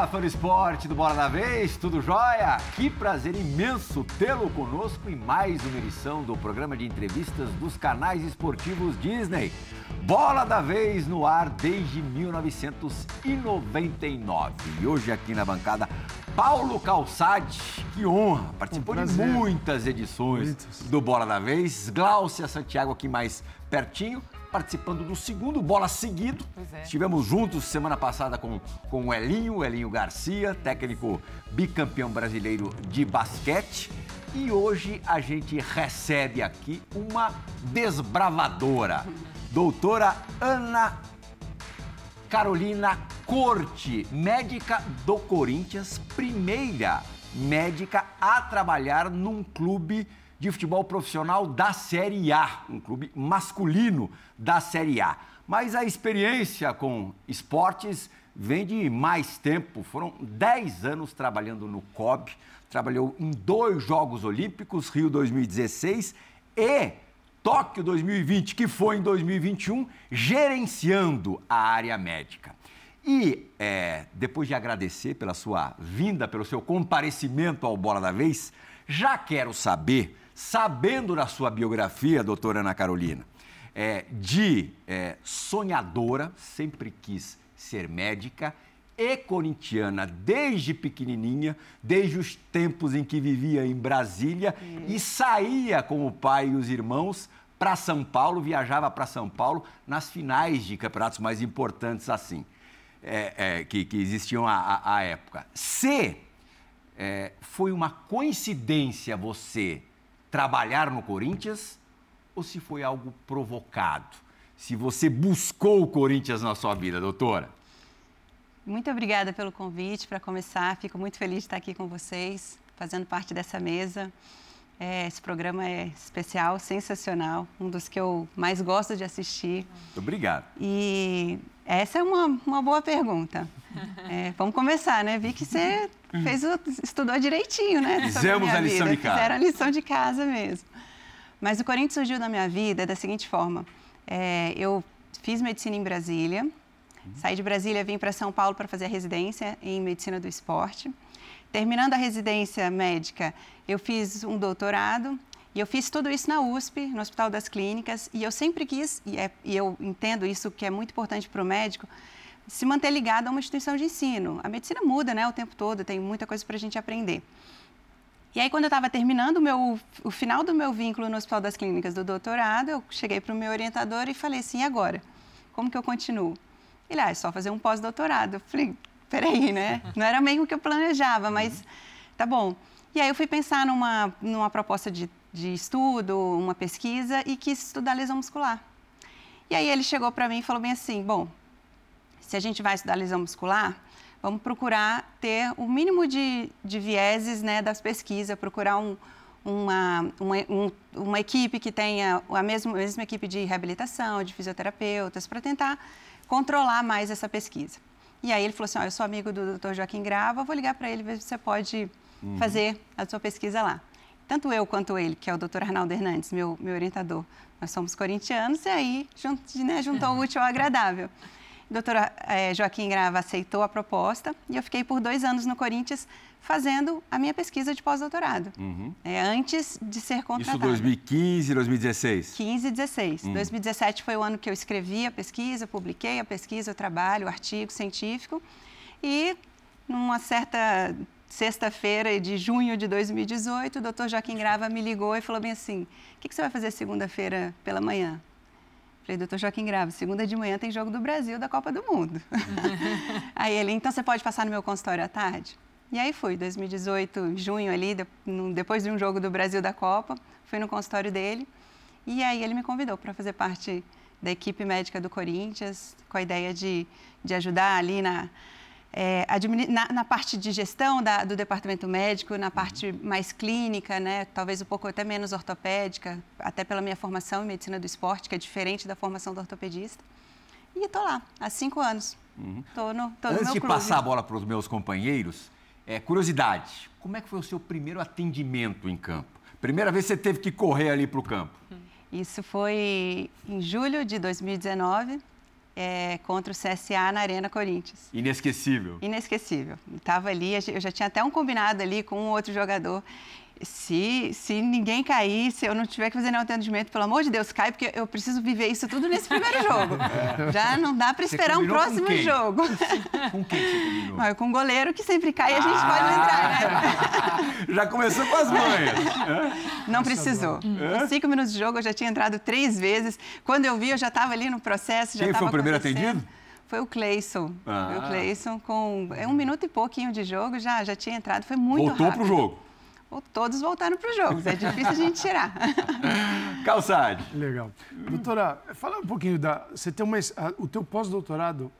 Olá, fã do esporte do Bola da Vez, tudo jóia? Que prazer imenso tê-lo conosco em mais uma edição do programa de entrevistas dos canais esportivos Disney. Bola da Vez no ar desde 1999. E hoje aqui na bancada, Paulo Calçade, que honra, participou um de muitas edições Muitos. do Bola da Vez. Glaucia Santiago aqui mais pertinho participando do segundo bola seguido. É. Estivemos juntos semana passada com, com o Elinho, Elinho Garcia, técnico bicampeão brasileiro de basquete. E hoje a gente recebe aqui uma desbravadora, doutora Ana Carolina Corte, médica do Corinthians, primeira médica a trabalhar num clube de futebol profissional da Série A, um clube masculino da Série A. Mas a experiência com esportes vem de mais tempo. Foram 10 anos trabalhando no COB, trabalhou em dois Jogos Olímpicos, Rio 2016 e Tóquio 2020, que foi em 2021, gerenciando a área médica. E é, depois de agradecer pela sua vinda, pelo seu comparecimento ao Bola da Vez, já quero saber sabendo da sua biografia, doutora Ana Carolina, é, de é, sonhadora, sempre quis ser médica, e corintiana desde pequenininha, desde os tempos em que vivia em Brasília e saía com o pai e os irmãos para São Paulo, viajava para São Paulo nas finais de campeonatos mais importantes assim, é, é, que, que, existiam à, à época. Se é, foi uma coincidência você trabalhar no Corinthians ou se foi algo provocado? Se você buscou o Corinthians na sua vida, doutora? Muito obrigada pelo convite. Para começar, fico muito feliz de estar aqui com vocês, fazendo parte dessa mesa. É, esse programa é especial, sensacional, um dos que eu mais gosto de assistir. Muito obrigado. E essa é uma, uma boa pergunta. É, vamos começar, né? Vi que você fez o, estudou direitinho, né? Fizemos a, a lição vida. de casa. Fizeram a lição de casa mesmo. Mas o Corinthians surgiu na minha vida da seguinte forma. É, eu fiz medicina em Brasília, saí de Brasília, vim para São Paulo para fazer a residência em medicina do esporte. Terminando a residência médica, eu fiz um doutorado e eu fiz tudo isso na USP, no Hospital das Clínicas, e eu sempre quis, e, é, e eu entendo isso que é muito importante para o médico, se manter ligado a uma instituição de ensino. A medicina muda né, o tempo todo, tem muita coisa para a gente aprender. E aí, quando eu estava terminando o, meu, o final do meu vínculo no Hospital das Clínicas do doutorado, eu cheguei para o meu orientador e falei assim, e agora? Como que eu continuo? Ele, ah, é só fazer um pós-doutorado. Eu falei, peraí, né? Não era meio que eu planejava, mas tá bom. E aí eu fui pensar numa, numa proposta de de estudo, uma pesquisa e quis estudar lesão muscular. E aí ele chegou para mim e falou bem assim: bom, se a gente vai estudar lesão muscular, vamos procurar ter o mínimo de, de vieses né, das pesquisas, procurar um, uma, uma, um, uma equipe que tenha a mesma, a mesma equipe de reabilitação, de fisioterapeutas, para tentar controlar mais essa pesquisa. E aí ele falou assim: oh, eu sou amigo do Dr. Joaquim Grava, vou ligar para ele ver se você pode uhum. fazer a sua pesquisa lá tanto eu quanto ele, que é o doutor Arnaldo Hernandes, meu, meu orientador, nós somos corintianos, e aí junt, né, juntou o útil ao agradável. O doutor é, Joaquim Grava aceitou a proposta e eu fiquei por dois anos no Corinthians fazendo a minha pesquisa de pós-doutorado, uhum. é, antes de ser contratada. Isso 2015, 2016? 15 e 16. Uhum. 2017 foi o ano que eu escrevi a pesquisa, publiquei a pesquisa, o trabalho, o artigo científico e numa certa sexta-feira de junho de 2018, o doutor Joaquim Grava me ligou e falou bem assim: o que, que você vai fazer segunda-feira pela manhã? Falei, doutor Joaquim Grava, segunda de manhã tem jogo do Brasil da Copa do Mundo. aí ele, então você pode passar no meu consultório à tarde? E aí fui, 2018, junho ali, depois de um jogo do Brasil da Copa, fui no consultório dele. E aí ele me convidou para fazer parte da equipe médica do Corinthians, com a ideia de, de ajudar ali na, é, na, na, parte de gestão da, do departamento médico, na parte mais clínica, né, talvez um pouco até menos ortopédica, até pela minha formação em medicina do esporte, que é diferente da formação do ortopedista. E estou lá, há cinco anos. Uhum. Tô no, tô Antes de passar a bola para os meus companheiros, é, curiosidade, como é que foi o seu primeiro atendimento em campo? Primeira vez que você teve que correr ali para o campo? Isso foi em julho de 2019. É, contra o CSA na Arena Corinthians. Inesquecível. Inesquecível. Estava ali, eu já tinha até um combinado ali com um outro jogador se, se ninguém cair, se eu não tiver que fazer nenhum atendimento, pelo amor de Deus, cai, porque eu preciso viver isso tudo nesse primeiro jogo. É. Já não dá para esperar um próximo com jogo. Com quem você combinou? Mas com o goleiro que sempre cai, a gente ah. pode entrar, né? Já começou com as manhas. Não precisou. Em cinco minutos de jogo, eu já tinha entrado três vezes. Quando eu vi, eu já estava ali no processo. Já quem foi o primeiro atendido? Foi o Cleison. Ah. Foi o Cleison com é um minuto e pouquinho de jogo, já, já tinha entrado. Foi muito Voltou rápido. Voltou pro jogo todos voltaram para os jogos. É difícil a gente tirar. Calçade. Legal. Doutora, fala um pouquinho da. Você tem uma. A, o teu pós-doutorado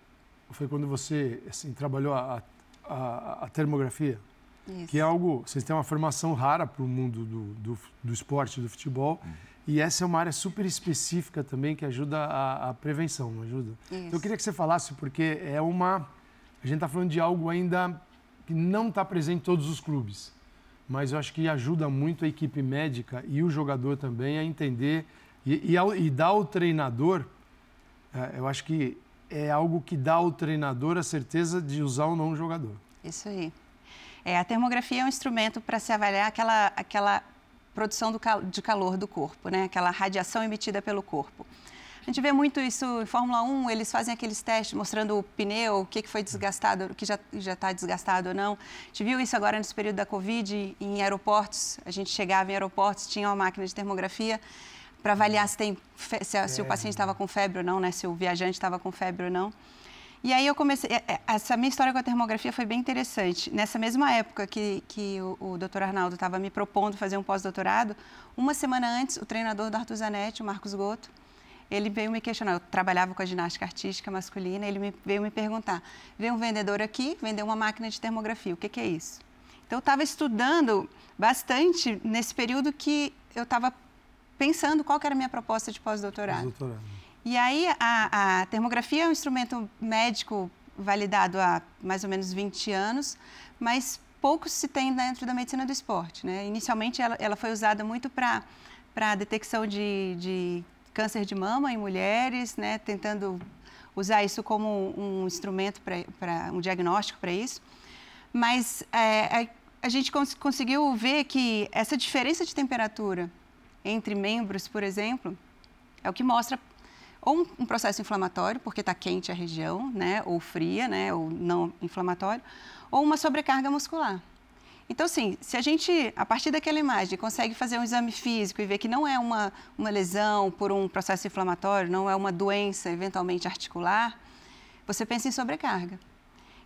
foi quando você assim, trabalhou a, a, a termografia? Isso. Que é algo. Vocês têm uma formação rara para o mundo do, do, do, esporte, do futebol. Uhum. E essa é uma área super específica também que ajuda a, a prevenção, não ajuda? Isso. Então eu queria que você falasse, porque é uma. A gente está falando de algo ainda que não está presente em todos os clubes mas eu acho que ajuda muito a equipe médica e o jogador também a entender e, e, ao, e dá ao treinador, é, eu acho que é algo que dá ao treinador a certeza de usar ou não o jogador. Isso aí. É, a termografia é um instrumento para se avaliar aquela, aquela produção do, de calor do corpo, né? aquela radiação emitida pelo corpo. A gente vê muito isso em Fórmula 1, eles fazem aqueles testes mostrando o pneu, o que, foi desgastado, o que já está desgastado ou não. A gente viu isso agora nesse período da Covid, em aeroportos. A gente chegava em aeroportos, tinha uma máquina de termografia para avaliar se, tem, se, se o paciente estava com febre ou não, né? se o viajante estava com febre ou não. E aí eu comecei. É, é, essa minha história com a termografia foi bem interessante. Nessa mesma época que, que o, o doutor Arnaldo estava me propondo fazer um pós-doutorado, uma semana antes, o treinador do Arthur Zanetti, o Marcos Goto, ele veio me questionar. Eu trabalhava com a ginástica artística masculina, ele me, veio me perguntar: veio um vendedor aqui, vendeu uma máquina de termografia, o que, que é isso? Então, eu estava estudando bastante nesse período que eu estava pensando qual era a minha proposta de pós-doutorado. Pós e aí, a, a termografia é um instrumento médico validado há mais ou menos 20 anos, mas pouco se tem dentro da medicina do esporte. Né? Inicialmente, ela, ela foi usada muito para a detecção de, de câncer de mama em mulheres, né, tentando usar isso como um instrumento para um diagnóstico para isso. Mas é, a, a, gente cons conseguiu ver que essa diferença de temperatura entre membros, por exemplo, é o que mostra ou um, um processo inflamatório, porque está quente a região, né, ou fria, né, ou não inflamatório, ou uma sobrecarga muscular. Então, assim, se a gente, a partir daquela imagem, consegue fazer um exame físico e ver que não é uma, uma lesão por um processo inflamatório, não é uma doença eventualmente articular, você pensa em sobrecarga.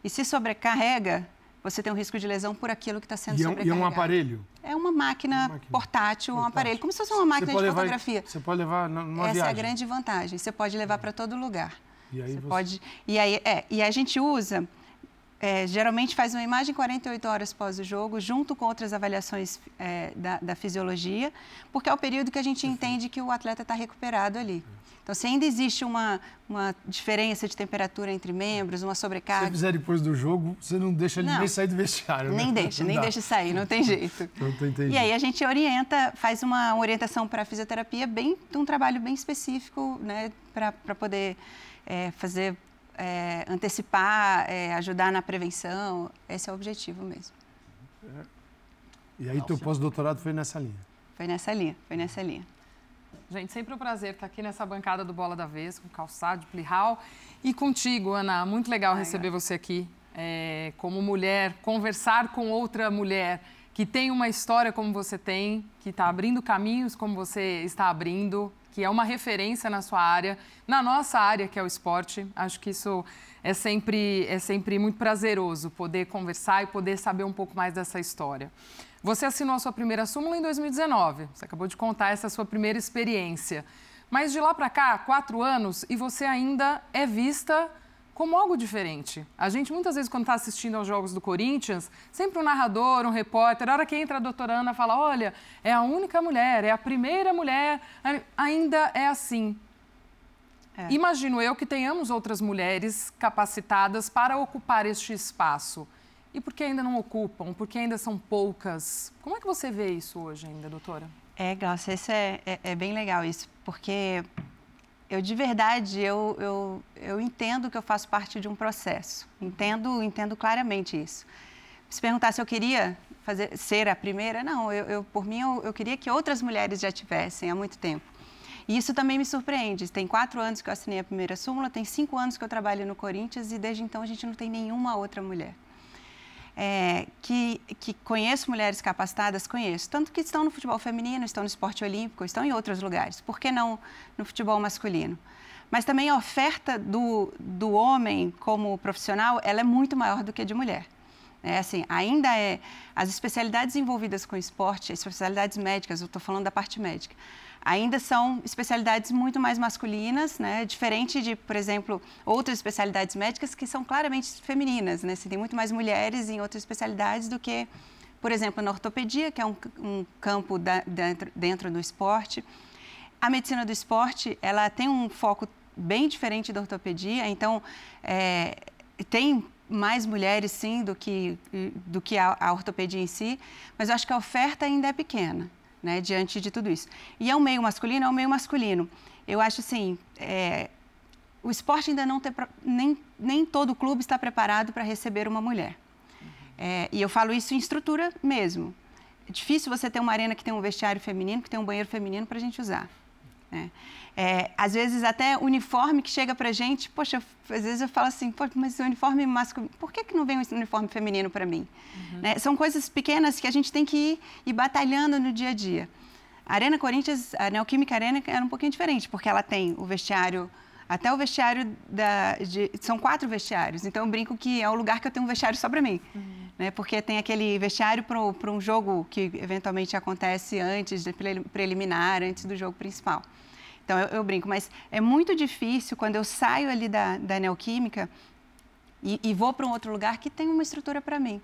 E se sobrecarrega, você tem um risco de lesão por aquilo que está sendo e sobrecarregado. E é um aparelho? É uma máquina, uma máquina portátil, portátil, um aparelho, como se fosse uma máquina de levar, fotografia. Você pode levar numa Essa viagem. é a grande vantagem. Você pode levar para todo lugar. E aí você, você... pode. E aí, é, e a gente usa é, geralmente faz uma imagem 48 horas após o jogo, junto com outras avaliações é, da, da, fisiologia, porque é o período que a gente entende que o atleta está recuperado ali. Então, se ainda existe uma, uma diferença de temperatura entre membros, uma sobrecarga. Se fizer depois do jogo, você não deixa não, ninguém sair do vestiário. Nem né? deixa, não nem dá. deixa sair, não tem jeito. Não tem E aí a gente orienta, faz uma orientação para a fisioterapia, bem, um trabalho bem específico, né, para poder é, fazer é, antecipar, é, ajudar na prevenção. Esse é o objetivo mesmo. É. E aí, teu pós-doutorado foi nessa linha? Foi nessa linha, foi nessa linha. Gente, sempre um prazer estar aqui nessa bancada do Bola da Vez, com Calçado, Plihal e contigo, Ana. Muito legal receber você aqui é, como mulher, conversar com outra mulher que tem uma história como você tem, que está abrindo caminhos como você está abrindo, que é uma referência na sua área, na nossa área, que é o esporte. Acho que isso é sempre, é sempre muito prazeroso poder conversar e poder saber um pouco mais dessa história. Você assinou a sua primeira súmula em 2019. Você acabou de contar essa sua primeira experiência. Mas de lá para cá, quatro anos, e você ainda é vista como algo diferente. A gente, muitas vezes, quando está assistindo aos jogos do Corinthians, sempre um narrador, um repórter, a hora que entra a doutora Ana, fala: olha, é a única mulher, é a primeira mulher. Ainda é assim. É. Imagino eu que tenhamos outras mulheres capacitadas para ocupar este espaço. E por que ainda não ocupam? Por que ainda são poucas? Como é que você vê isso hoje ainda, doutora? É, Glaucia, isso é, é, é bem legal isso, porque eu de verdade, eu, eu, eu entendo que eu faço parte de um processo. Entendo, entendo claramente isso. Se perguntar se eu queria fazer, ser a primeira, não, eu, eu por mim, eu, eu queria que outras mulheres já tivessem há muito tempo. E isso também me surpreende. Tem quatro anos que eu assinei a primeira súmula, tem cinco anos que eu trabalho no Corinthians e desde então a gente não tem nenhuma outra mulher. É, que, que conheço mulheres capacitadas, conheço. Tanto que estão no futebol feminino, estão no esporte olímpico, estão em outros lugares. Por que não no futebol masculino? Mas também a oferta do, do homem como profissional, ela é muito maior do que a de mulher. É assim, ainda é as especialidades envolvidas com esporte, as especialidades médicas, eu estou falando da parte médica, ainda são especialidades muito mais masculinas, né? Diferente de, por exemplo, outras especialidades médicas que são claramente femininas, né? Você tem muito mais mulheres em outras especialidades do que, por exemplo, na ortopedia, que é um, um campo da, dentro, dentro do esporte. A medicina do esporte, ela tem um foco bem diferente da ortopedia, então é, tem mais mulheres, sim, do que, do que a, a ortopedia em si, mas eu acho que a oferta ainda é pequena, né, diante de tudo isso. E é um meio masculino, é um meio masculino. Eu acho assim, é, o esporte ainda não tem, nem, nem todo clube está preparado para receber uma mulher. É, e eu falo isso em estrutura mesmo. É difícil você ter uma arena que tem um vestiário feminino, que tem um banheiro feminino para a gente usar. Né? É, às vezes até uniforme que chega para gente, poxa, às vezes eu falo assim, mas o uniforme masculino, por que, que não vem um uniforme feminino para mim? Uhum. Né? São coisas pequenas que a gente tem que ir, ir batalhando no dia a dia. A Arena Corinthians, a Neoquímica Arena era um pouquinho diferente, porque ela tem o vestiário, até o vestiário da. De, são quatro vestiários, então eu brinco que é o lugar que eu tenho um vestiário só para mim. Uhum. Né? Porque tem aquele vestiário para um jogo que eventualmente acontece antes, de preliminar, antes do jogo principal. Então, eu, eu, brinco, mas é muito difícil quando eu saio ali da, da neoquímica e, e vou para um outro lugar que tem uma estrutura para mim.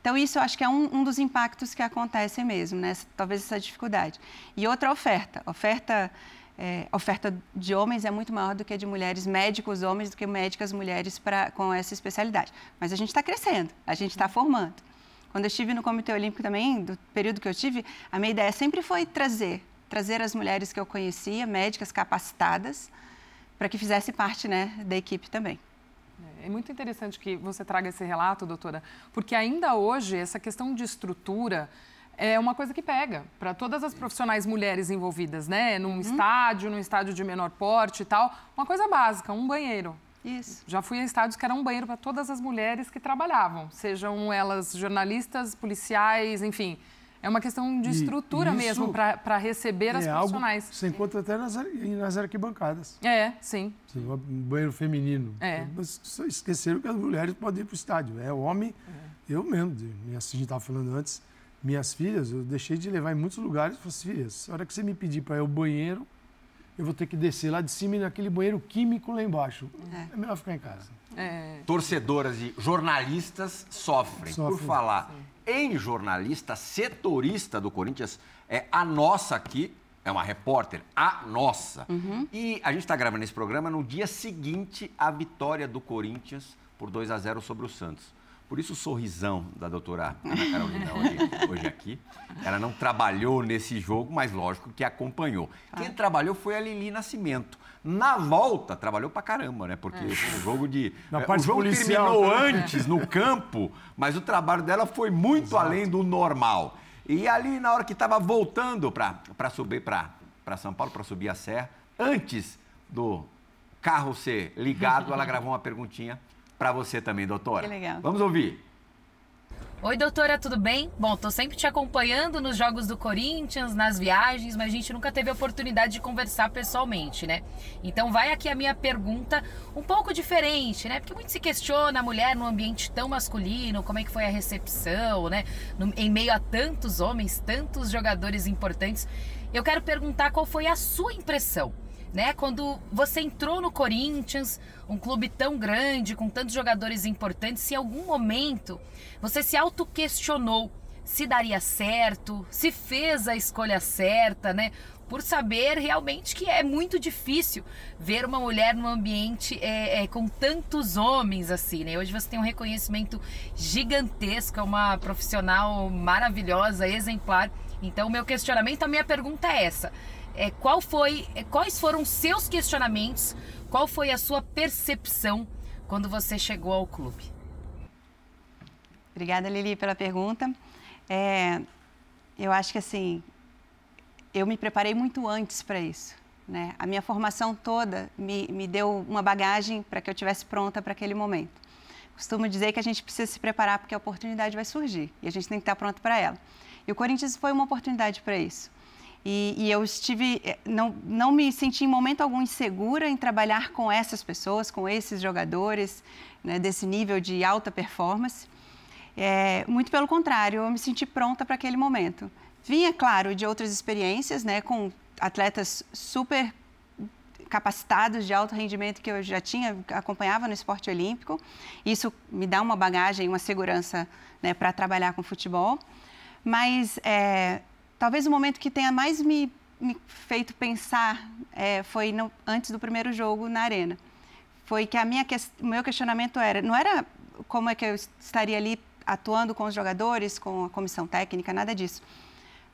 Então, isso eu acho que é um, um, dos impactos que acontecem mesmo, né? Talvez essa dificuldade. E outra oferta. Oferta, é, oferta de homens é muito maior do que de mulheres, médicos homens do que médicas mulheres pra, com essa especialidade. Mas a gente está crescendo, a gente está formando. Quando eu estive no Comitê Olímpico também, do período que eu tive, a minha ideia sempre foi trazer trazer as mulheres que eu conhecia, médicas capacitadas, para que fizesse parte né, da equipe também. É, é muito interessante que você traga esse relato, doutora, porque ainda hoje essa questão de estrutura é uma coisa que pega para todas as profissionais mulheres envolvidas, né? Num uhum. estádio, num estádio de menor porte e tal. Uma coisa básica, um banheiro. Isso. Já fui a estádios que era um banheiro para todas as mulheres que trabalhavam, sejam elas jornalistas, policiais, enfim. É uma questão de estrutura mesmo para receber é as profissionais. Algo, você encontra até nas, nas arquibancadas. É, sim. Um banheiro feminino. É. Mas esqueceram que as mulheres podem ir para o estádio. É homem. É. Eu mesmo, minha, a gente estava falando antes, minhas filhas, eu deixei de levar em muitos lugares. Falei assim, filhas, a hora que você me pedir para ir ao banheiro, eu vou ter que descer lá de cima e naquele banheiro químico lá embaixo. É, é melhor ficar em casa. É. Torcedoras e jornalistas sofrem. Sofrem. Por falar Sim em jornalista, setorista do Corinthians, é a nossa aqui, é uma repórter, a nossa. Uhum. E a gente está gravando esse programa no dia seguinte à vitória do Corinthians por 2 a 0 sobre o Santos. Por isso o sorrisão da doutora Ana Carolina hoje, hoje, aqui. Ela não trabalhou nesse jogo, mas lógico que acompanhou. Quem trabalhou foi a Lili Nascimento. Na volta, trabalhou pra caramba, né? Porque é. foi um jogo de. Na é, o jogo policial, terminou antes no campo, mas o trabalho dela foi muito Exato. além do normal. E ali, na hora que estava voltando para subir para São Paulo, para subir a serra, antes do carro ser ligado, ela gravou uma perguntinha para você também, doutora. Que legal. Vamos ouvir. Oi, doutora, tudo bem? Bom, tô sempre te acompanhando nos jogos do Corinthians, nas viagens, mas a gente nunca teve a oportunidade de conversar pessoalmente, né? Então vai aqui a minha pergunta um pouco diferente, né? Porque muito se questiona a mulher num ambiente tão masculino, como é que foi a recepção, né? No, em meio a tantos homens, tantos jogadores importantes. Eu quero perguntar qual foi a sua impressão né? Quando você entrou no Corinthians, um clube tão grande, com tantos jogadores importantes, se em algum momento você se auto-questionou se daria certo, se fez a escolha certa, né? Por saber realmente que é muito difícil ver uma mulher num ambiente é, é, com tantos homens assim, né? Hoje você tem um reconhecimento gigantesco, é uma profissional maravilhosa, exemplar. Então, o meu questionamento, a minha pergunta é essa é, qual foi, é, quais foram seus questionamentos, qual foi a sua percepção quando você chegou ao clube? Obrigada, Lili, pela pergunta. É, eu acho que assim, eu me preparei muito antes para isso. Né? A minha formação toda me, me deu uma bagagem para que eu estivesse pronta para aquele momento. Costumo dizer que a gente precisa se preparar porque a oportunidade vai surgir e a gente tem que estar pronto para ela. E o Corinthians foi uma oportunidade para isso. E, e, eu estive, eh, não, não me senti em momento algum insegura em trabalhar com essas pessoas, com esses jogadores, né, desse nível de alta performance. É, muito pelo contrário, eu me senti pronta para aquele momento. Vinha, claro, de outras experiências, né, com atletas super capacitados de alto rendimento que eu já tinha, acompanhava no esporte olímpico. Isso me dá uma bagagem, uma segurança né, para trabalhar com futebol. Mas é, talvez o momento que tenha mais me, me feito pensar é, foi no, antes do primeiro jogo na arena. Foi que a minha, o meu questionamento era, não era como é que eu estaria ali atuando com os jogadores, com a comissão técnica, nada disso.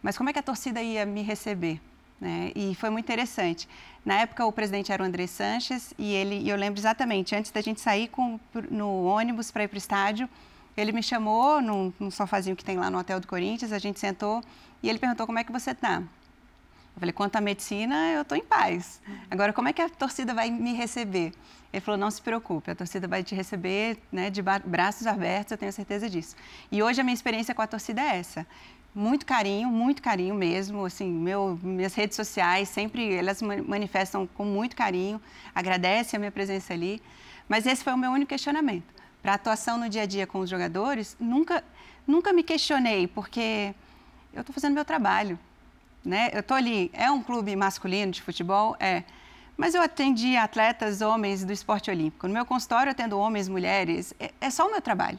Mas como é que a torcida ia me receber? Né? E foi muito interessante. Na época, o presidente era o André Sanches e ele, e eu lembro exatamente, antes da gente sair com, no ônibus para ir para o estádio, ele me chamou num, num sofazinho que tem lá no Hotel do Corinthians, a gente sentou e ele perguntou como é que você está. Eu falei, quanto à medicina, eu estou em paz. Agora, como é que a torcida vai me receber? Ele falou, não se preocupe, a torcida vai te receber né, de braços abertos, eu tenho certeza disso. E hoje a minha experiência com a torcida é essa muito carinho, muito carinho mesmo. Assim, meu, minhas redes sociais sempre elas manifestam com muito carinho, agradecem a minha presença ali. Mas esse foi o meu único questionamento. Para a atuação no dia a dia com os jogadores, nunca, nunca me questionei, porque eu estou fazendo meu trabalho. Né? Eu estou ali, é um clube masculino de futebol? É. Mas eu atendi atletas, homens do esporte olímpico. No meu consultório, eu atendo homens, mulheres. É, é só o meu trabalho.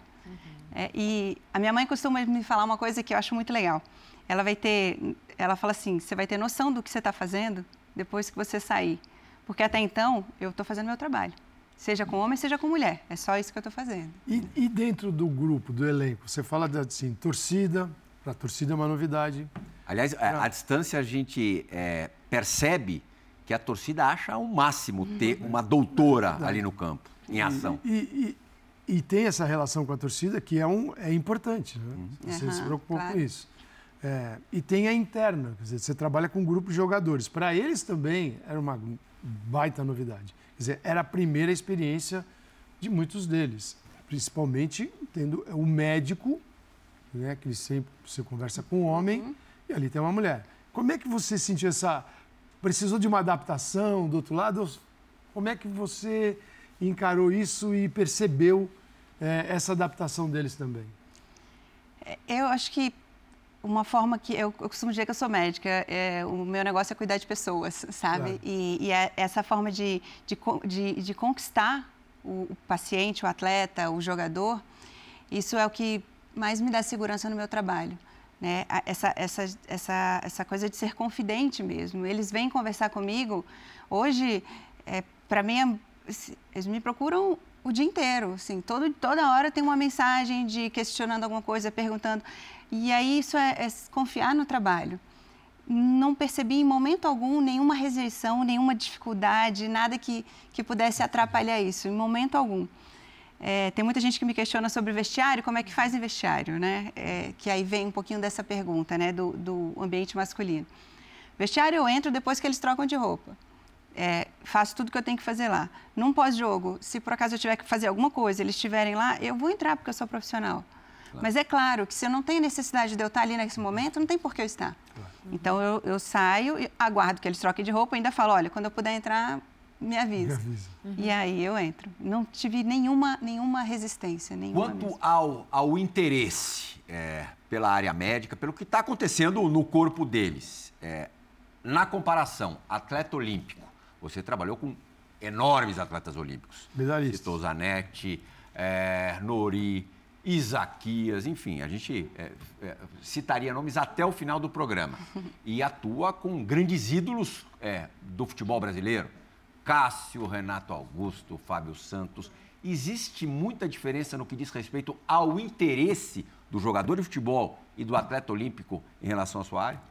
É, e a minha mãe costuma me falar uma coisa que eu acho muito legal. Ela vai ter, ela fala assim, você vai ter noção do que você está fazendo depois que você sair, porque até então eu estou fazendo meu trabalho, seja com homem, seja com mulher. É só isso que eu estou fazendo. E, e, dentro do grupo, do elenco, você fala de assim, torcida, para a torcida é uma novidade. Aliás, a, a distância a gente é, percebe que a torcida acha o máximo ter uma doutora ali no campo, em ação. E, e, e tem essa relação com a torcida que é, um, é importante, né? Uhum. Você uhum, se preocupou claro. com isso. É, e tem a interna, quer dizer, você trabalha com um grupo de jogadores. Para eles também era uma baita novidade. Quer dizer, era a primeira experiência de muitos deles, principalmente tendo o médico, né, que ele sempre você conversa com um homem uhum. e ali tem uma mulher. Como é que você sentiu essa precisou de uma adaptação do outro lado? Como é que você encarou isso e percebeu é, essa adaptação deles também? É, eu acho que uma forma que eu, eu costumo dizer que eu sou médica, é, o meu negócio é cuidar de pessoas, sabe? Claro. E, e é essa forma de, de, de, de conquistar o, o, paciente, o atleta, o jogador, isso é o que mais me dá segurança no meu trabalho. Né? Essa, essa, essa, essa coisa de ser confidente mesmo. Eles vêm conversar comigo. Hoje, é, para mim, é eles me procuram o dia inteiro, assim, todo, toda hora tem uma mensagem de questionando alguma coisa, perguntando. E aí isso é, é confiar no trabalho. Não percebi em momento algum nenhuma rejeição, nenhuma dificuldade, nada que, que pudesse atrapalhar isso, em momento algum. É, tem muita gente que me questiona sobre vestiário, como é que faz em vestiário, né? É, que aí vem um pouquinho dessa pergunta, né, do, do ambiente masculino. Vestiário eu entro depois que eles trocam de roupa é, faço tudo que eu tenho que fazer lá. Num pós-jogo, se por acaso eu tiver que fazer alguma coisa, eles estiverem lá, eu vou entrar porque eu sou profissional. Claro. Mas é claro que se eu não tenho necessidade de eu estar ali nesse momento, não tem por que eu estar. Claro. Então eu, eu saio, aguardo que eles troquem de roupa, ainda falo, olha, quando eu puder entrar, me avisa. Me avisa. Uhum. E aí eu entro. Não tive nenhuma, nenhuma resistência. Nenhuma Quanto ao, ao interesse é, pela área médica, pelo que está acontecendo no corpo deles, é, na comparação, atleta olímpico, você trabalhou com enormes atletas olímpicos. Medalhistas. Citou Zanetti, é, Nori, Isaquias, enfim, a gente é, é, citaria nomes até o final do programa. E atua com grandes ídolos é, do futebol brasileiro. Cássio, Renato Augusto, Fábio Santos. Existe muita diferença no que diz respeito ao interesse do jogador de futebol e do atleta olímpico em relação à sua área?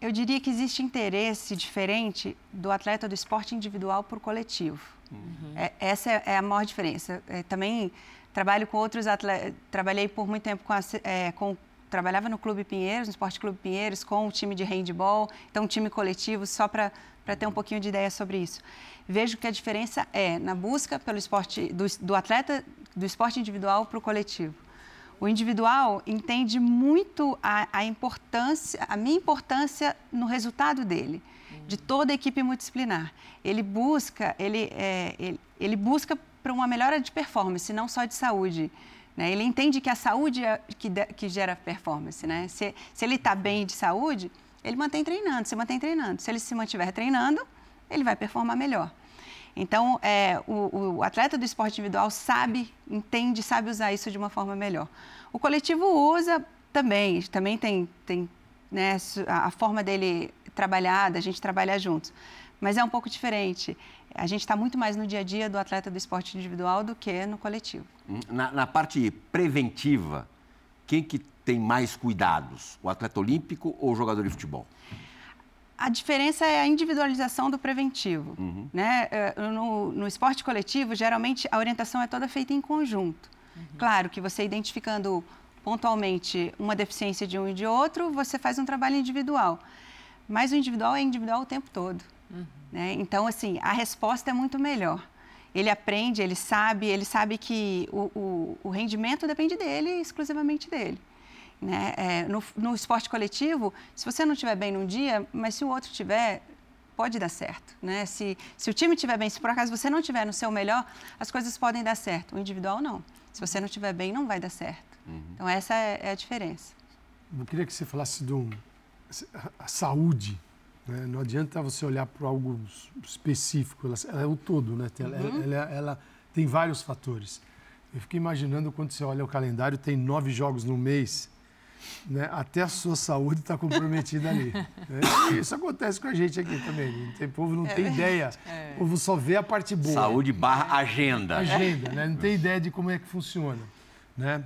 Eu diria que existe interesse diferente do atleta do esporte individual por coletivo. Uhum. É, essa é, é, a maior diferença. É, também trabalho com outros atletas, trabalhei por muito tempo com, a, é, com trabalhava no Clube Pinheiros, no Esporte Clube Pinheiros, com o time de handball, então um time coletivo, só para ter um pouquinho de ideia sobre isso. Vejo que a diferença é na busca pelo esporte, do, do atleta do esporte individual para o coletivo. O individual entende muito a, a, importância, a minha importância no resultado dele, de toda a equipe multidisciplinar. Ele busca, ele, é, ele, ele busca para uma melhora de performance, não só de saúde. Né? Ele entende que a saúde é que, que gera performance. Né? Se, se ele está bem de saúde, ele mantém treinando, se mantém treinando. Se ele se mantiver treinando, ele vai performar melhor. Então, é, o, o, atleta do esporte individual sabe, entende, sabe usar isso de uma forma melhor. O coletivo usa também, também tem, tem né, a, forma dele trabalhar, da gente trabalhar juntos. Mas é um pouco diferente. A gente está muito mais no dia a dia do atleta do esporte individual do que no coletivo. Hum, na, na parte preventiva, quem que tem mais cuidados? O atleta olímpico ou o jogador de futebol? A diferença é a individualização do preventivo. Uhum. Né? É, no, no, esporte coletivo, geralmente a orientação é toda feita em conjunto. Uhum. Claro que você identificando pontualmente uma deficiência de um e de outro, você faz um trabalho individual. Mas o individual é individual o tempo todo. Uhum. Né? Então, assim, a resposta é muito melhor. Ele aprende, ele sabe, ele sabe que o, o, o rendimento depende dele, exclusivamente dele. Né? É, no, no, esporte coletivo, se você não estiver bem num dia, mas se o outro estiver, pode dar certo. Né? Se, se o time estiver bem, se por acaso você não estiver no seu melhor, as coisas podem dar certo. O individual, não. Se você não estiver bem, não vai dar certo. Uhum. Então, essa é, é, a diferença. Eu queria que você falasse do a saúde. Né? Não adianta você olhar para algo específico, ela, ela, é o todo, né? Ela, uhum. ela, ela tem vários fatores. Eu fico imaginando quando você olha o calendário, tem nove jogos no mês né, até a sua saúde está comprometida ali. Né? Isso acontece com a gente aqui também. O povo não é, tem ideia. É. O povo só vê a parte boa. Saúde barra agenda. Agenda, né? Não tem ideia de como é que funciona. Né?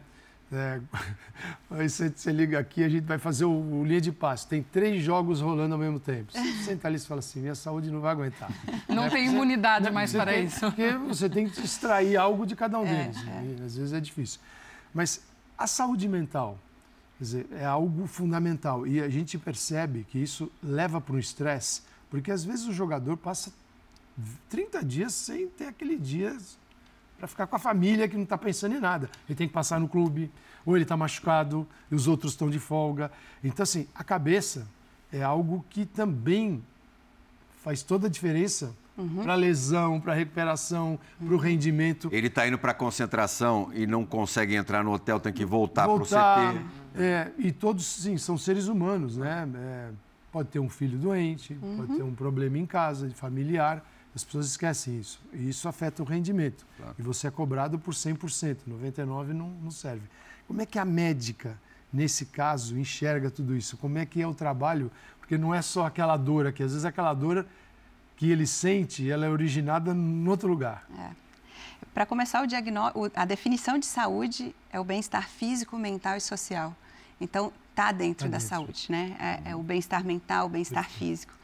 É, aí você, você, liga aqui, a gente vai fazer o, o, linha de passe. Tem três jogos rolando ao mesmo tempo. Você senta ali e fala assim: minha saúde não vai aguentar. Não né? tem imunidade mais para tem, isso. Porque você tem que extrair algo de cada um é, deles. É. Às vezes é difícil. Mas a saúde mental, Quer dizer, é algo fundamental. E a gente percebe que isso leva para um estresse, porque às vezes o jogador passa 30 dias sem ter aquele dia para ficar com a família que não está pensando em nada. Ele tem que passar no clube, ou ele está machucado e os outros estão de folga. Então, assim, a cabeça é algo que também faz toda a diferença uhum. para lesão, para recuperação, para o rendimento. Ele está indo para concentração e não consegue entrar no hotel, tem que voltar, voltar para o CT. É, e todos, sim, são seres humanos, né? É, pode ter um filho doente, uhum. pode ter um problema em casa, familiar. As pessoas esquecem isso. E isso afeta o rendimento. Claro. E você é cobrado por 100%, 99% não, não serve. Como é que a médica, nesse caso, enxerga tudo isso? Como é que é o trabalho? Porque não é só aquela dor aqui. Às vezes aquela dor que ele sente, ela é originada em outro lugar. É. Para começar, o diagnóstico, a definição de saúde é o bem-estar físico, mental e social. Então, está dentro tá da dentro. saúde, né? É, é o bem-estar mental, o bem-estar físico.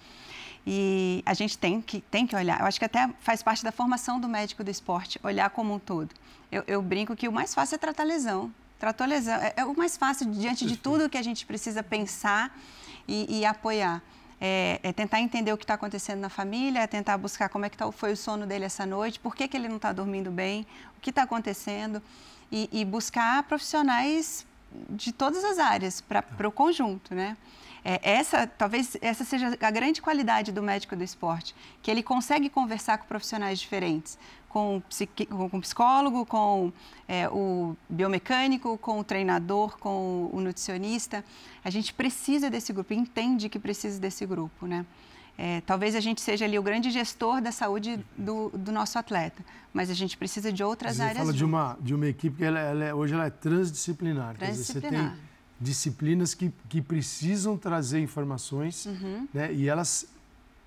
E a gente tem que, tem que olhar. Eu acho que até faz parte da formação do médico do esporte, olhar como um todo. Eu, eu brinco que o mais fácil é tratar lesão. Tratou lesão. É, é o mais fácil diante de tudo que a gente precisa pensar e, e apoiar. É, é, tentar entender o que está acontecendo na família, é tentar buscar como é que tá, foi o sono dele essa noite, por que, que ele não está dormindo bem, o que está acontecendo, e, e, buscar profissionais de todas as áreas para o conjunto, né? É, essa, talvez essa seja a grande qualidade do médico do esporte, que ele consegue conversar com profissionais diferentes, com, o psicólogo, com é, o biomecânico, com o treinador, com o nutricionista. A gente precisa desse grupo, entende que precisa desse grupo, né? É, talvez a gente seja ali o grande gestor da saúde do, do nosso atleta, mas a gente precisa de outras Você áreas. Você fala de uma, de uma equipe que ela, ela é, hoje ela é transdisciplinar. transdisciplinar. Quer dizer, você tem disciplinas que, que precisam trazer informações uhum. né, e elas,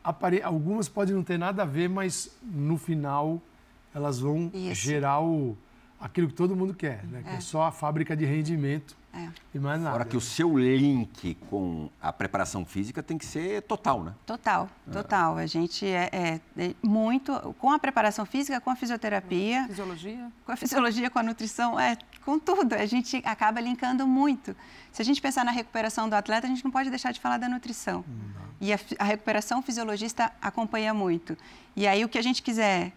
apare... algumas podem não ter nada a ver, mas no final elas vão Isso. gerar o, aquilo que todo mundo quer, né? Que é, é só a fábrica de rendimento é. e mais nada. Fora que o seu link com a preparação física tem que ser total, né? Total, total. A gente é, é, é muito com a preparação física, com a fisioterapia. Fisiologia? Com a fisiologia, com a nutrição, é, com tudo. A gente acaba linkando muito. Se a gente pensar na recuperação do atleta, a gente não pode deixar de falar da nutrição. Não. E a, a recuperação fisiologista acompanha muito. E aí o que a gente quiser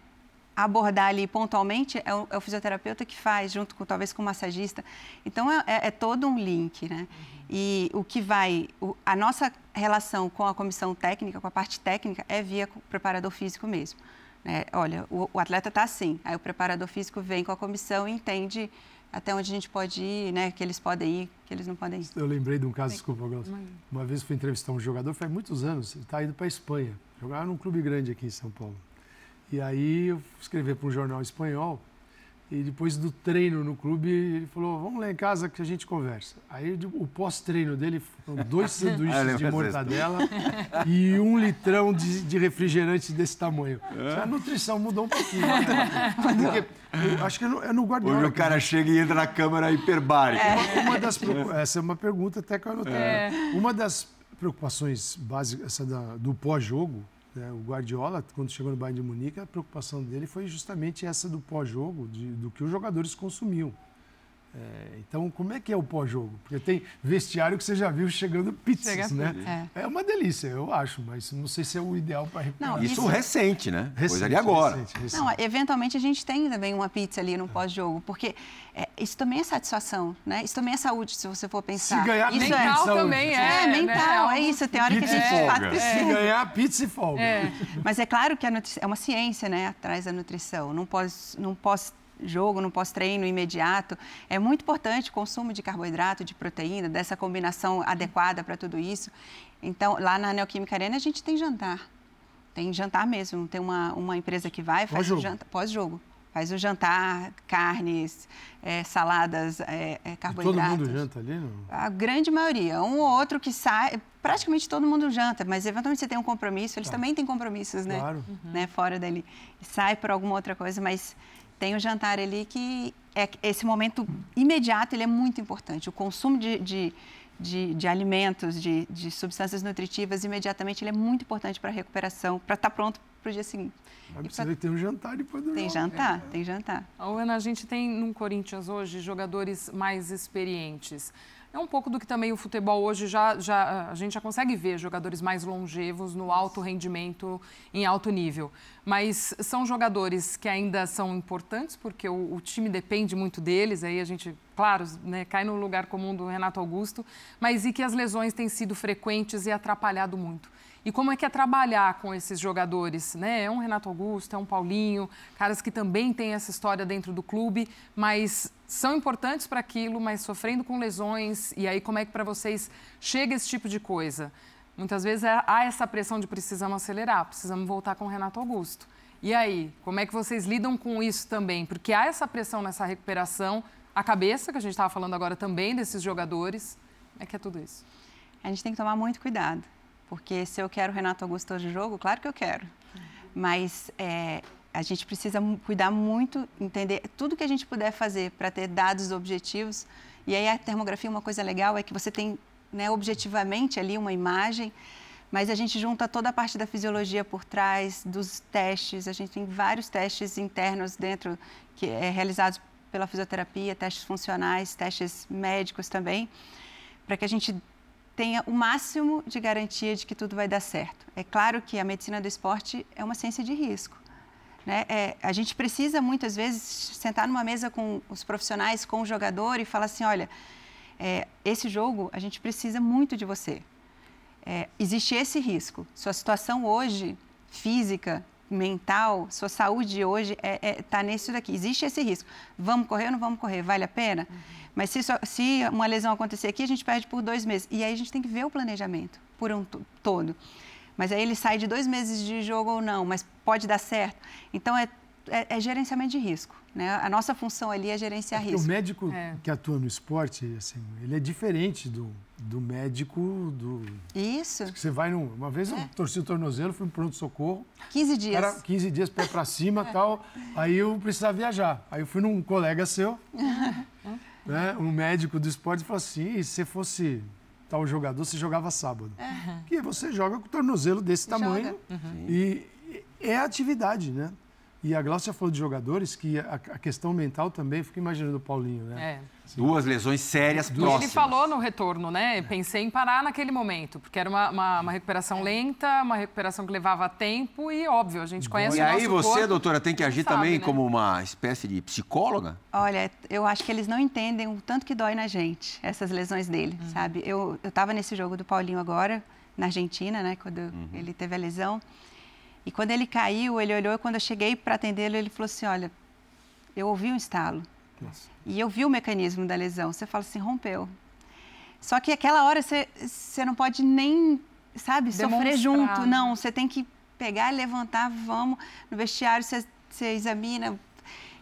abordar ali pontualmente é o, é o, fisioterapeuta que faz, junto com talvez com o massagista. Então é, é, é todo um link, né? Uhum. E o que vai, o, a nossa relação com a comissão técnica, com a parte técnica, é via o preparador físico mesmo. Né? Olha, o, o atleta está assim, aí o preparador físico vem com a comissão e entende até onde a gente pode ir, né? Que eles podem ir, que eles não podem ir. Eu lembrei de um caso, desculpa, Glaucio. Uma vez fui entrevistar um jogador, faz muitos anos, ele está indo para a Espanha. Jogava num clube grande aqui em São Paulo. E aí eu escrevi para um jornal espanhol e depois do treino no clube, ele falou: Vamos lá em casa que a gente conversa. Aí o pós-treino dele foram dois sanduíches de mortadela e um litrão de, de refrigerante desse tamanho. É? A nutrição mudou um pouquinho. Né? Porque, acho que é no, é no Guardiola. Hoje o cara chega e entra na câmara hiperbárica. É. Uma, das, essa é uma pergunta até que eu anotei. É. Uma das preocupações básicas essa da, do pós-jogo né? O Guardiola, quando chegou no Bayern de Munique, a preocupação dele foi justamente essa do pós-jogo, do que os jogadores consumiam. É, então, como é que é o pós-jogo? Porque tem vestiário que você já viu chegando pizzas, Chega né? É. é. uma delícia, eu acho, mas não sei se é o ideal para recuperar. Não, isso, isso recente, né? Recente, Coisa de agora. Recente, recente. Não, eventualmente a gente tem também uma pizza ali no pós-jogo, porque é, isso também é satisfação, né? Isso também é saúde, se você for pensar. Se ganhar isso mental é também é. É, né? mental, é, é isso. Tem hora que a gente de fato precisa. Se ganhar, pizza e folga. É. Mas é claro que é uma ciência, né? Atrás da nutrição. Não pós, não pós jogo, no pós-treino imediato. É muito importante o consumo de carboidrato, de proteína, dessa combinação adequada para tudo isso. Então, lá na Neoquímica Arena, a gente tem jantar. Tem jantar mesmo. Tem uma, uma empresa que vai faz o jantar pós-jogo. Faz o jantar, carnes, é, saladas, é, é, carboidratos. todo mundo janta ali? Não? A grande maioria. Um ou outro que sai, praticamente todo mundo janta, mas eventualmente você tem um compromisso, eles tá. também têm compromissos, né? Claro. Uhum. né? Fora dali. Sai por alguma outra coisa, mas tem o jantar ali que é esse momento imediato ele é muito importante. O consumo de, de, de, de alimentos, de, de, substâncias nutritivas, imediatamente ele é muito importante para a recuperação, para estar tá pronto para o dia seguinte. Mas precisa pra... ter um jantar depois do Tem jogo. jantar, é. tem jantar. Ana, a gente tem no Corinthians hoje jogadores mais experientes. É um pouco do que também o futebol hoje já, já a gente já consegue ver jogadores mais longevos no alto rendimento, em alto nível. Mas são jogadores que ainda são importantes porque o, o time depende muito deles. Aí a gente, claro, né, cai no lugar comum do Renato Augusto, mas e que as lesões têm sido frequentes e atrapalhado muito. E como é que é trabalhar com esses jogadores? Né? É um Renato Augusto, é um Paulinho, caras que também têm essa história dentro do clube, mas são importantes para aquilo, mas sofrendo com lesões. E aí, como é que para vocês chega esse tipo de coisa? Muitas vezes é, há essa pressão de precisamos acelerar, precisamos voltar com o Renato Augusto. E aí, como é que vocês lidam com isso também? Porque há essa pressão nessa recuperação, a cabeça, que a gente estava falando agora também desses jogadores. Como é que é tudo isso? A gente tem que tomar muito cuidado. Porque se eu quero Renato Augusto hoje jogo, claro que eu quero. Mas é, a gente precisa cuidar muito, entender tudo que a gente puder fazer para ter dados objetivos. E aí a termografia, uma coisa legal é que você tem né, objetivamente ali uma imagem, mas a gente junta toda a parte da fisiologia por trás, dos testes. A gente tem vários testes internos dentro, que é realizados pela fisioterapia, testes funcionais, testes médicos também, para que a gente tenha o máximo de garantia de que tudo vai dar certo. É claro que a medicina do esporte é uma ciência de risco. Né? É, a gente precisa muitas vezes sentar numa mesa com os profissionais, com o jogador e falar assim: olha, é, esse jogo a gente precisa muito de você. É, existe esse risco. Sua situação hoje, física, mental, sua saúde hoje está é, é, tá nisso daqui. Existe esse risco. Vamos correr ou não vamos correr? Vale a pena? Uhum. Mas se, se uma lesão acontecer aqui, a gente perde por dois meses. E aí a gente tem que ver o planejamento por um todo. Mas aí ele sai de dois meses de jogo ou não, mas pode dar certo. Então é é, é, gerenciamento de risco. Né? A nossa função ali é gerenciar é risco. O médico é. que atua no esporte, assim, ele é diferente do, do médico do. Isso. Você vai num. Uma vez eu é. torci o tornozelo, fui no pronto-socorro. 15 dias. Era 15 dias, pé para cima e tal. Aí eu precisava viajar. Aí eu fui num colega seu, né, um médico do esporte, e falou assim: se você fosse tal jogador, você jogava sábado. Uhum. Que você joga com o tornozelo desse tamanho. Uhum. E é atividade, né? E a Glaucia falou de jogadores que a, a questão mental também, fico imaginando o Paulinho, né? É. Duas lesões sérias Duas. próximas. Ele falou no retorno, né? Pensei em parar naquele momento, porque era uma, uma, uma recuperação lenta, uma recuperação que levava tempo e, óbvio, a gente conhece e o nosso E aí você, corpo, doutora, tem que agir sabe, também né? como uma espécie de psicóloga? Olha, eu acho que eles não entendem o tanto que dói na gente, essas lesões dele, uhum. sabe? Eu estava nesse jogo do Paulinho agora, na Argentina, né? Quando uhum. ele teve a lesão. E quando ele caiu, ele olhou e quando eu cheguei para atendê-lo, ele falou assim: Olha, eu ouvi um estalo. Nossa. E eu vi o mecanismo da lesão. Você fala assim: rompeu. Só que aquela hora você, você não pode nem, sabe, Demonstrar. sofrer junto. Não, você tem que pegar, levantar, vamos. No vestiário você, você examina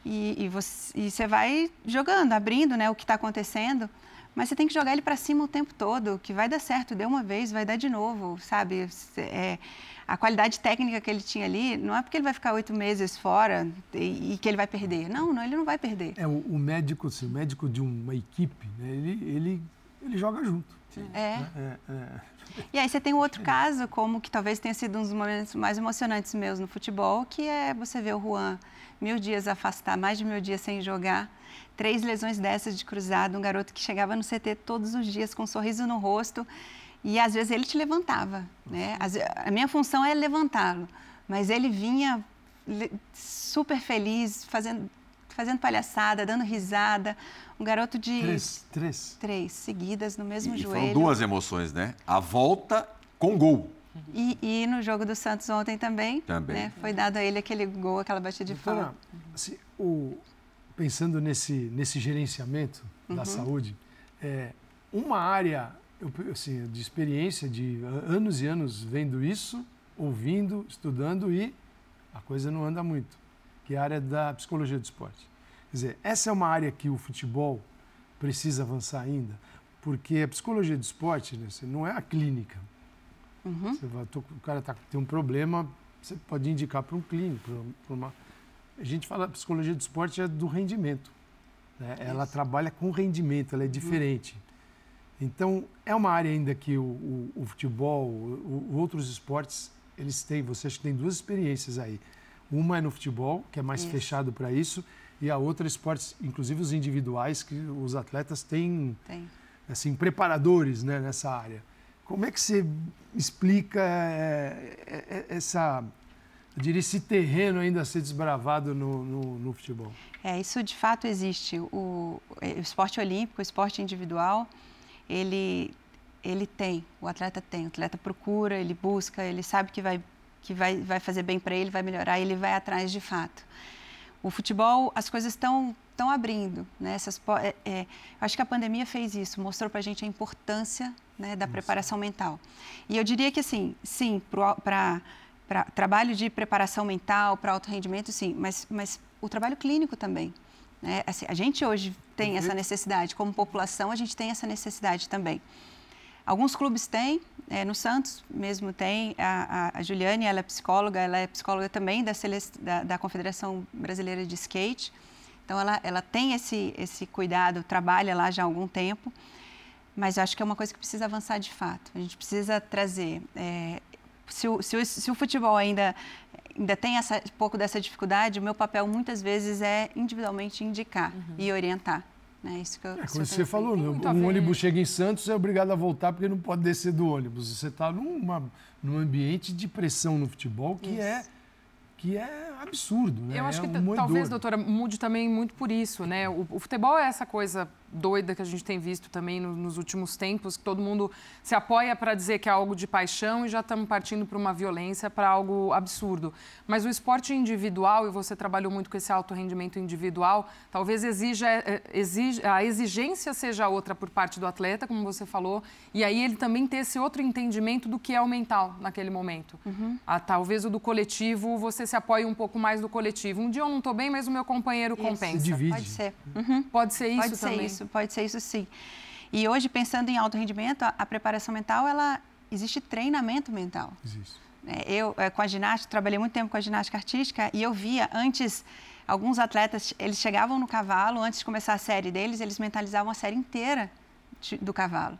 e, e, você, e você vai jogando, abrindo né, o que está acontecendo. Mas você tem que jogar ele para cima o tempo todo, que vai dar certo. Deu uma vez, vai dar de novo, sabe? É, a qualidade técnica que ele tinha ali, não é porque ele vai ficar oito meses fora e, e, que ele vai perder. Não, não, ele não vai perder. É, o, o médico, assim, o médico de uma equipe, né, ele, ele, ele joga junto. É. é, é. E aí você tem um outro caso, como que talvez tenha sido um dos momentos mais emocionantes meus no futebol, que é você ver o Juan mil dias afastar, mais de mil dias sem jogar, três lesões dessas de cruzado, um garoto que chegava no CT todos os dias com um sorriso no rosto e às vezes ele te levantava, né? A minha função é levantá-lo, mas ele vinha super feliz, fazendo, fazendo palhaçada, dando risada. Um garoto de. Três, três. Três, seguidas no mesmo e, joelho. Foram duas emoções, né? A volta com gol. E, e no jogo do Santos ontem também. Também. Né? Foi dado a ele aquele gol, aquela batida de falta. Assim, o, pensando nesse, nesse gerenciamento uhum. da saúde, é, uma área eu, assim, de experiência, de anos e anos vendo isso, ouvindo, estudando e a coisa não anda muito, que é a área da psicologia do esporte. Quer dizer, essa é uma área que o futebol precisa avançar ainda, porque a psicologia do esporte né, não é a clínica. Uhum. Vai, o cara tá, tem um problema, você pode indicar para um clínico, para uma... A gente fala psicologia do esporte é do rendimento. Né? Ela trabalha com rendimento, ela é diferente. Uhum. Então, é uma área ainda que o, o, o futebol, o, outros esportes, eles têm, você acha que tem duas experiências aí. Uma é no futebol, que é mais isso. fechado para isso, e a outra esportes, inclusive os individuais, que os atletas têm, tem. assim, preparadores né, nessa área. Como é que você explica é, é, essa, eu diria, esse terreno ainda a ser desbravado no, no, no futebol? É, isso de fato existe. O, o esporte olímpico, o esporte individual, ele, ele tem, o atleta tem, o atleta procura, ele busca, ele sabe que vai, que vai, vai fazer bem para ele, vai melhorar, ele vai atrás de fato. O futebol, as coisas estão estão abrindo, né? Essas, é, é, acho que a pandemia fez isso, mostrou para a gente a importância né, da isso. preparação mental. E eu diria que assim, sim, para trabalho de preparação mental, para alto rendimento, sim, mas, mas o trabalho clínico também. Né? Assim, a gente hoje tem uhum. essa necessidade, como população, a gente tem essa necessidade também. Alguns clubes têm, é, no Santos mesmo tem, a, a, a, Juliane, ela é psicóloga, ela é psicóloga também da, da, da Confederação Brasileira de Skate, então ela, ela tem esse, esse cuidado, trabalha lá já há algum tempo, mas eu acho que é uma coisa que precisa avançar de fato. A gente precisa trazer. É, se, o, se, o, se o futebol ainda ainda tem essa, um pouco dessa dificuldade, o meu papel muitas vezes é individualmente indicar uhum. e orientar. Né? Isso que eu, é, como você falou, né? um ônibus chega em Santos, é obrigado a voltar porque não pode descer do ônibus. Você está numa, num ambiente de pressão no futebol que é que é absurdo, né? Eu acho é que um talvez, doutora, mude também muito por isso, né? O, o, futebol é essa coisa doida que a gente tem visto também no, nos últimos tempos, que todo mundo se apoia para dizer que é algo de paixão e já estamos partindo para uma violência, para algo absurdo. Mas o esporte individual, e você trabalhou muito com esse alto rendimento individual, talvez exija, é, exija, a exigência seja outra por parte do atleta, como você falou, e aí ele também ter esse outro entendimento do que é o mental naquele momento. Uhum. Ah, talvez o do coletivo, você se apoie um pouco mais do coletivo. Um dia eu não estou bem, mas o meu companheiro isso. compensa. Se divide. Pode ser. Uhum. Pode ser isso pode também. Ser isso, pode ser isso sim. E hoje, pensando em alto rendimento, a, a preparação mental, ela existe treinamento mental. Existe. É, eu, é, com a ginástica, trabalhei muito tempo com a ginástica artística e eu via antes alguns atletas, eles chegavam no cavalo, antes de começar a série deles, eles mentalizavam a série inteira do cavalo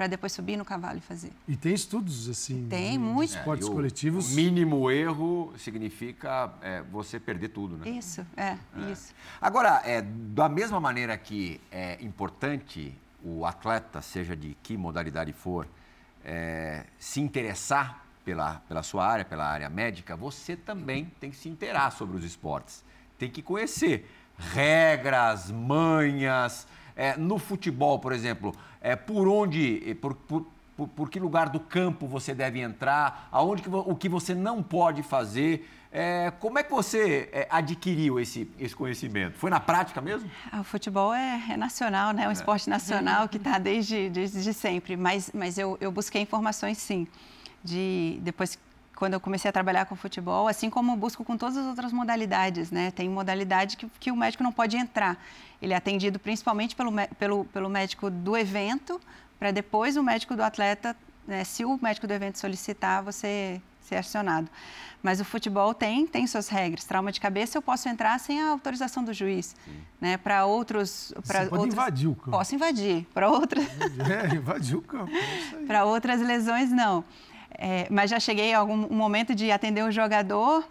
para depois subir no cavalo e fazer. E tem estudos assim. Tem muito. Esportes é, coletivos. O mínimo erro significa é, você perder tudo, né? Isso, é, é. isso. Agora, é, da mesma maneira que é importante o atleta, seja de que modalidade for, é, se interessar pela, pela sua área, pela área médica, você também tem que se interar sobre os esportes. Tem que conhecer regras, manhas. É, no futebol, por exemplo, é, por onde, por, por, por, por, que lugar do campo você deve entrar, aonde que, o que você não pode fazer. É, como é que você é, adquiriu esse, esse conhecimento? Foi na prática mesmo? Ah, o futebol é, é, nacional, né? É um esporte nacional que está desde, desde sempre. Mas, mas eu, eu busquei informações, sim. De, depois, quando eu comecei a trabalhar com futebol, assim como eu busco com todas as outras modalidades, né? Tem modalidade que, que o médico não pode entrar. Ele é atendido principalmente pelo, pelo, pelo médico do evento, para depois o médico do atleta, né? se o médico do evento solicitar, você ser acionado. Mas o futebol tem, tem suas regras. Trauma de cabeça eu posso entrar sem a autorização do juiz. Né? Para outros. Pra Você pode outros... invadir o campo. Posso invadir. Para outras. É, invadir o campo. É Para outras lesões, não. É, mas já cheguei a algum momento de atender um jogador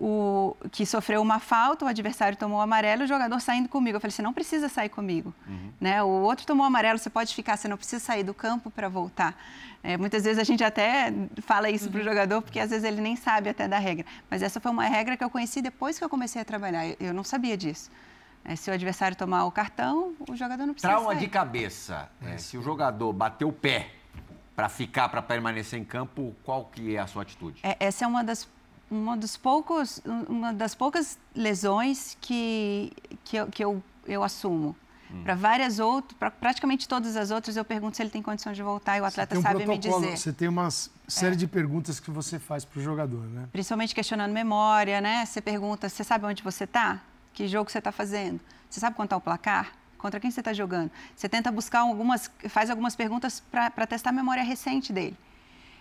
o, que sofreu uma falta, o adversário tomou amarelo, o jogador saindo comigo. Eu falei, você não precisa sair comigo. Uhum. Né? O outro tomou amarelo, você pode ficar, você não precisa sair do campo para voltar. É, muitas vezes a gente até fala isso uhum. para o jogador, porque às vezes ele nem sabe até da regra. Mas essa foi uma regra que eu conheci depois que eu comecei a trabalhar. Eu não sabia disso. É, se o adversário tomar o cartão, o jogador não precisa Trauma sair. de cabeça. É, se o jogador bater o pé para ficar, para permanecer em campo, qual que é a sua atitude? É, essa é uma das uma dos poucos uma das poucas lesões que que eu, que eu, eu assumo Hum. Para várias outras, para praticamente todas as outras, eu pergunto se ele tem condição de voltar e o atleta um sabe me dizer. Você tem uma série é. de perguntas que você faz para o jogador, né? Principalmente questionando memória, né? Você pergunta, você sabe onde você está? Que jogo você está fazendo? Você sabe quanto é o placar? Contra quem você está jogando? Você tenta buscar algumas, faz algumas perguntas para testar a memória recente dele.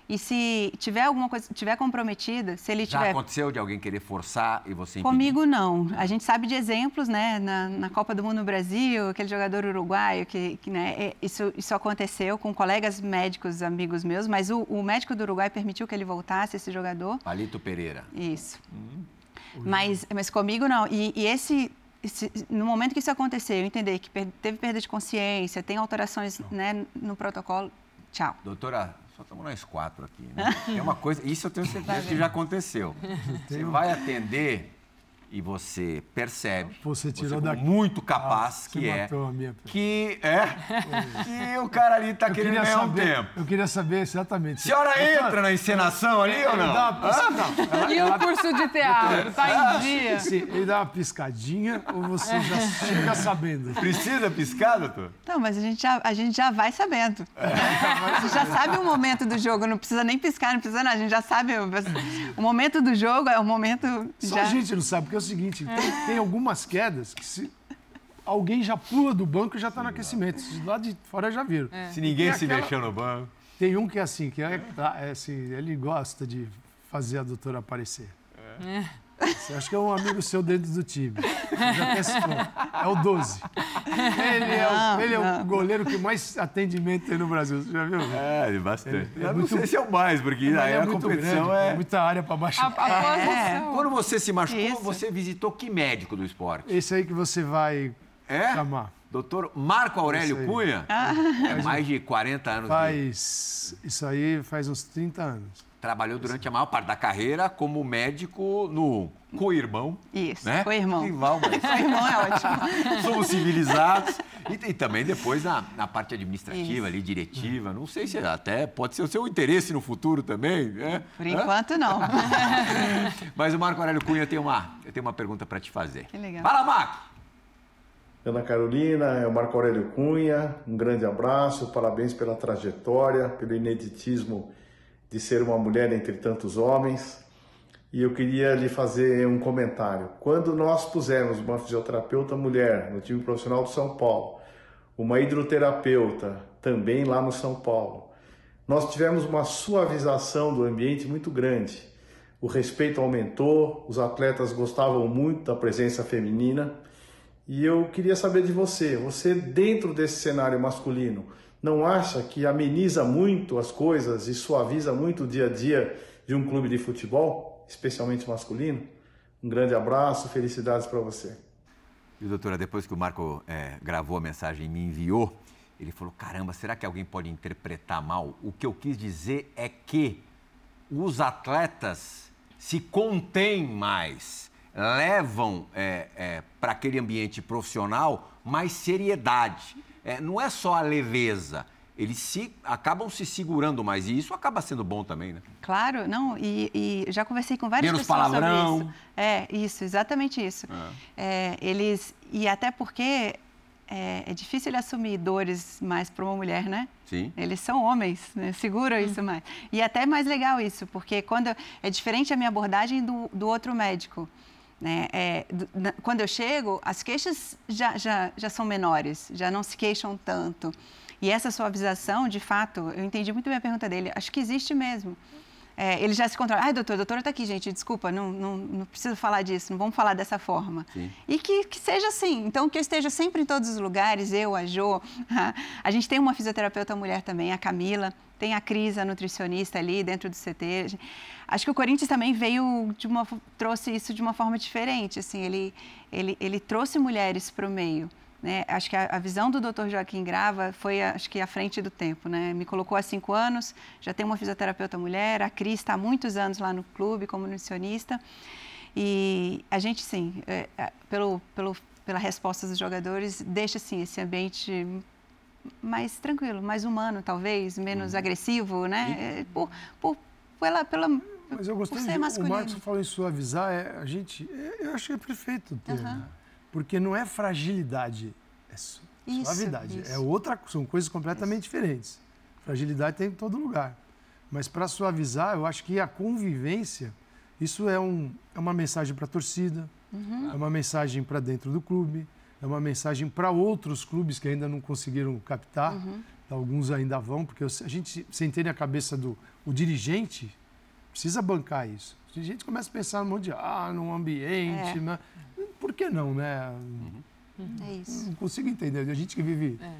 E se tiver alguma coisa, tiver comprometida, se ele Já tiver... aconteceu de alguém querer forçar e você impedir? Comigo não. A gente sabe de exemplos, né? Na, na Copa do Mundo no Brasil, aquele jogador uruguaio que, que né? É, isso, isso aconteceu com colegas médicos, amigos meus, mas o, o, médico do Uruguai permitiu que ele voltasse, esse jogador. Palito Pereira. Isso. Hum. Mas, mas comigo não. E, e esse, no momento que isso aconteceu, eu entender que teve perda de consciência, tem alterações né, no protocolo, tchau. Doutora, só estamos nós quatro aqui, né? É uma coisa, isso eu tenho certeza que já aconteceu. Você vai atender e você percebe você tirou você da muito capaz ah, que é que é que o cara ali está querendo ganhar saber, um tempo. Eu queria saber exatamente. A senhora entra na encenação ali ou não? Dá uma ah? não ela, e ela... o curso de teatro, tá em dia? Sim, ele dá uma piscadinha ou você já fica sabendo? Precisa piscar, doutor? Não, mas a gente já, a gente já vai sabendo. É. Você já sabe o momento do jogo, não precisa nem piscar, não precisa nada, a gente já sabe. O momento do jogo é o momento. Só já... a gente não sabe, porque é o seguinte, tem, tem algumas quedas que se alguém já pula do banco e já está no aquecimento. Lá de fora já viram. É. Se ninguém se aquela... mexeu no banco. Tem um que é assim, que é, é assim, ele gosta de fazer a doutora aparecer. É. Acha que é um amigo seu dentro do time. Já É o 12. Ele é, o, ele é o goleiro que mais atendimento tem no Brasil. Você já viu? É, bastante. É, é muito, não sei se é o mais, porque aí é a competição grande, é... Muita área para baixar. É. Quando você se machucou, Isso. você visitou que médico do esporte? Esse aí que você vai é? chamar. Doutor Marco Aurélio Cunha? Ah. É mais de 40 anos. Faz. Dele. Isso aí faz uns 30 anos. Trabalhou durante a maior parte da carreira como médico no co-irmão. Isso, né? co-irmão. Rival, mas... co-irmão é ótimo. Somos civilizados. E, e também depois na, na parte administrativa, Isso. ali, diretiva. Não sei se até pode ser o seu interesse no futuro também. Né? Por enquanto, não. mas o Marco Aurélio Cunha tem uma, eu tenho uma pergunta para te fazer. Que legal. Fala, Marco! Ana Carolina, é o Marco Aurélio Cunha, um grande abraço, parabéns pela trajetória, pelo ineditismo de ser uma mulher entre tantos homens. E eu queria lhe fazer um comentário. Quando nós pusemos uma fisioterapeuta mulher no time profissional do São Paulo, uma hidroterapeuta também lá no São Paulo, nós tivemos uma suavização do ambiente muito grande. O respeito aumentou, os atletas gostavam muito da presença feminina. E eu queria saber de você, você dentro desse cenário masculino, não acha que ameniza muito as coisas e suaviza muito o dia a dia de um clube de futebol, especialmente masculino? Um grande abraço, felicidades para você. E doutora, depois que o Marco é, gravou a mensagem e me enviou, ele falou: caramba, será que alguém pode interpretar mal? O que eu quis dizer é que os atletas se contêm mais, levam é, é, para aquele ambiente profissional mais seriedade é, não é só a leveza, eles se, acabam se segurando mais e isso acaba sendo bom também, né? Claro, não, e, e já conversei com várias Menos pessoas palavrão. sobre isso. É, isso, exatamente isso. É. É, eles, e até porque é, é, difícil ele assumir dores mais para uma mulher, né? Sim. Eles são homens, né? Segura hum. isso mais. E até mais legal isso, porque quando é diferente a minha abordagem do, do outro médico. Né? É, quando eu chego, as queixas já, já, já são menores, já não se queixam tanto. E essa suavização, de fato, eu entendi muito bem a pergunta dele, acho que existe mesmo. É, ele já se controla. Ai, doutor, a doutora está aqui, gente, desculpa, não, não, não preciso falar disso, não vamos falar dessa forma. Sim. E que, que seja assim. Então, que eu esteja sempre em todos os lugares, eu, a Jo. A gente tem uma fisioterapeuta mulher também, a Camila, tem a Cris, a nutricionista ali dentro do CT. Acho que o Corinthians também veio de uma trouxe isso de uma forma diferente, assim, ele ele, ele trouxe mulheres para o meio. Né? Acho que a, a, visão do Dr. Joaquim Grava foi, acho que, à frente do tempo. Né? Me colocou há cinco anos, já tem uma fisioterapeuta mulher, a Cris está há muitos anos lá no clube como nutricionista. E a gente, sim, é, é, pelo, pelo, pela resposta dos jogadores, deixa assim, esse ambiente mais tranquilo, mais humano, talvez, menos uhum. agressivo, né? É, por, por, pela, pela, Mas eu gostei de, o Marcos falou em suavizar, é, a gente, é, eu acho que é perfeito ter, uhum. né? porque não é fragilidade, é suavidade, isso, é outra, são coisas completamente isso. diferentes. Fragilidade tem em todo lugar, mas para suavizar, eu acho que a convivência, isso é, um, é uma mensagem para a torcida, uhum. é uma mensagem para dentro do clube, é uma mensagem para outros clubes que ainda não conseguiram captar. Uhum. Alguns ainda vão, porque a gente, sem ter a cabeça do o dirigente, precisa bancar isso. O dirigente começa a pensar no monte de, ah, no ambiente, é. né? por que não, né? Uhum. É isso. Não consigo entender. A gente que vive, é.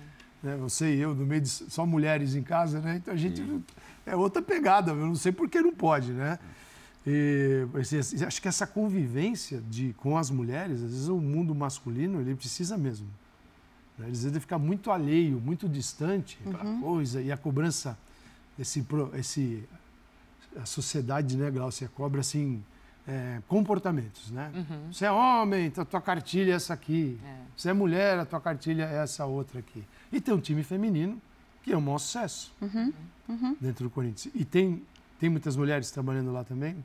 né, você e eu, no meio de só mulheres em casa, né? Então a gente Sim. é outra pegada. Eu não sei por que não pode, né? E, assim, acho que essa convivência de, com as mulheres, às vezes o mundo masculino ele precisa mesmo. Né? Às vezes ele fica muito alheio, muito distante uhum. coisa e a cobrança, esse, esse, a sociedade, né, Glaucia, cobra assim é, comportamentos, né? Uhum. Você é homem, então a tua cartilha é essa aqui. É. Você é mulher, a tua cartilha é essa outra aqui. E tem um time feminino que é um maior sucesso uhum. Uhum. dentro do Corinthians. E tem tem muitas mulheres trabalhando lá também?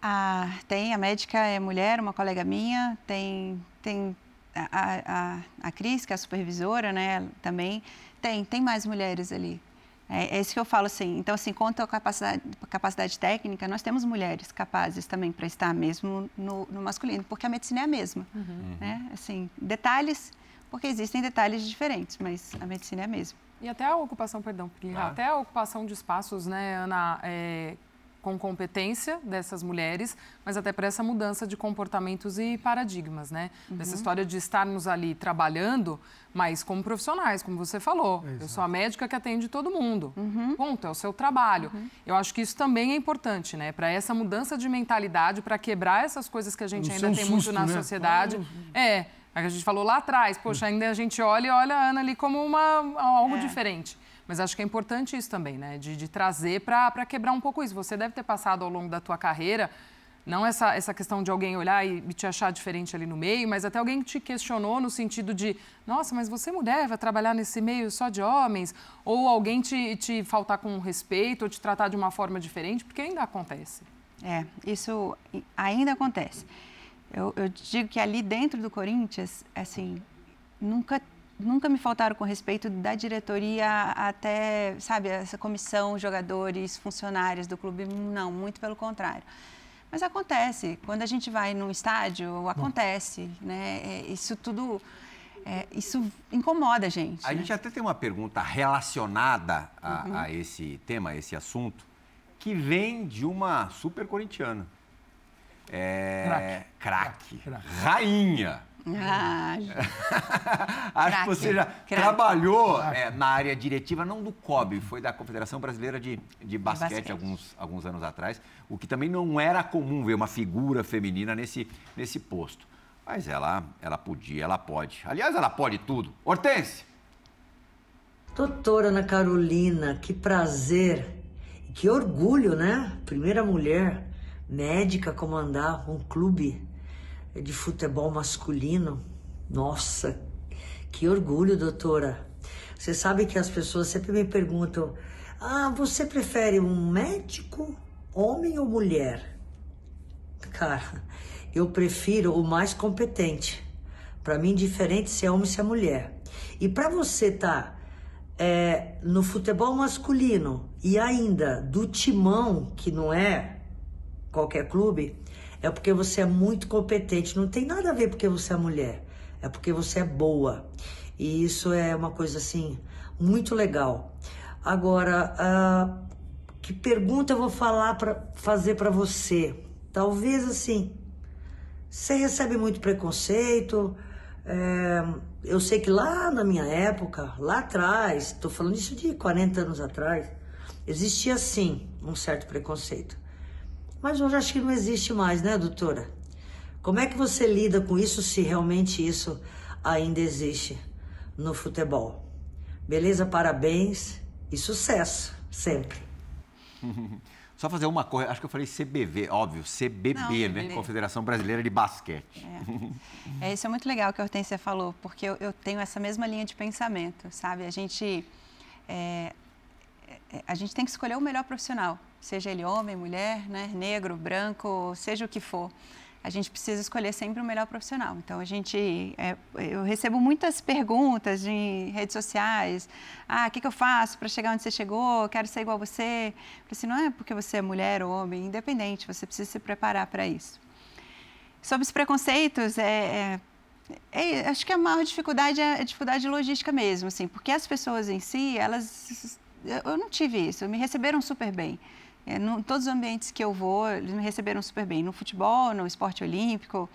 Ah, tem, a médica é mulher, uma colega minha, tem, tem a, a, a Cris, que é a supervisora, né, também, tem, tem mais mulheres ali. É, é isso que eu falo, assim, então, assim, quanto à capacidade, capacidade técnica, nós temos mulheres capazes também para estar mesmo no, no, masculino, porque a medicina é a mesma, uhum. né, assim, detalhes, porque existem detalhes diferentes, mas a medicina é a mesma. E até a ocupação, perdão, ah. até a ocupação de espaços, né, Ana, é, com competência dessas mulheres, mas até para essa mudança de comportamentos e paradigmas, né? Uhum. Essa história de estarmos ali trabalhando, mas como profissionais, como você falou. Exato. Eu sou a médica que atende todo mundo. Uhum. Ponto, é o seu trabalho. Uhum. Eu acho que isso também é importante, né? Para essa mudança de mentalidade, para quebrar essas coisas que a gente ainda tem susto, muito na né? sociedade. É a gente falou lá atrás, poxa, ainda a gente olha e olha a Ana ali como uma, algo é. diferente. Mas acho que é importante isso também, né? De, de trazer para quebrar um pouco isso. Você deve ter passado ao longo da tua carreira não essa, essa questão de alguém olhar e te achar diferente ali no meio, mas até alguém que te questionou no sentido de, nossa, mas você é mulher, vai trabalhar nesse meio só de homens? Ou alguém te, te faltar com respeito ou te tratar de uma forma diferente, porque ainda acontece. É, isso ainda acontece. Eu, eu digo que ali dentro do Corinthians, assim, nunca nunca me faltaram com respeito da diretoria até, sabe, essa comissão, jogadores, funcionários do clube, não, muito pelo contrário. Mas acontece, quando a gente vai num estádio, acontece, Bom. né? É, isso tudo, é, isso incomoda a gente. A né? gente até tem uma pergunta relacionada a, uhum. a esse tema, a esse assunto, que vem de uma super corintiana. É, craque. Rainha. Ah, Acho que você já craque. trabalhou é, na área diretiva, não do COB, foi da Confederação Brasileira de, de basquete, basquete, Alguns, alguns anos atrás, o que também não era comum ver uma figura feminina nesse, nesse posto. Mas ela, ela podia, ela pode. Aliás, ela pode tudo. Hortense! Doutora Ana Carolina, que prazer, que orgulho, né? Primeira mulher médica a comandar um clube de futebol masculino. Nossa, que orgulho, doutora. Você sabe que as pessoas sempre me perguntam: ah, você prefere um médico, homem ou mulher? Cara, eu prefiro o mais competente. Para mim, diferente se é homem se é mulher. E para você tá, é, no futebol masculino e ainda do timão, que não é qualquer clube, é porque você é muito competente. Não tem nada a ver porque você é mulher, é porque você é boa. E isso é uma coisa assim muito legal. Agora, uh, que pergunta eu vou falar para fazer para você? Talvez assim, você recebe muito preconceito. É, eu sei que lá na minha época, lá atrás, estou falando isso de 40 anos atrás, existia sim um certo preconceito. Mas hoje acho que não existe mais, né, doutora? Como é que você lida com isso se realmente isso ainda existe no futebol? Beleza? Parabéns e sucesso sempre. Só fazer uma coisa, acho que eu falei CBV, óbvio, CBB, Não, né? CBB. Confederação Brasileira de Basquete. É. é. isso é muito legal que a Hortência falou, porque eu, eu tenho essa mesma linha de pensamento, sabe? A gente, é, é a gente tem que escolher o melhor profissional seja ele homem, mulher, né, negro, branco, seja o que for. A gente precisa escolher sempre o melhor profissional. Então, a gente, é, eu recebo muitas perguntas em redes sociais. Ah, o que, que eu faço para chegar onde você chegou? Quero ser igual a você. assim, não é porque você é mulher ou homem, independente, você precisa se preparar para isso. Sobre os preconceitos, é, é, é, acho que a maior dificuldade é a dificuldade logística mesmo, assim, porque as pessoas em si, elas, eu não tive isso, me receberam super bem. É, no, todos os ambientes que eu vou, eles me receberam super bem. No futebol, no esporte olímpico,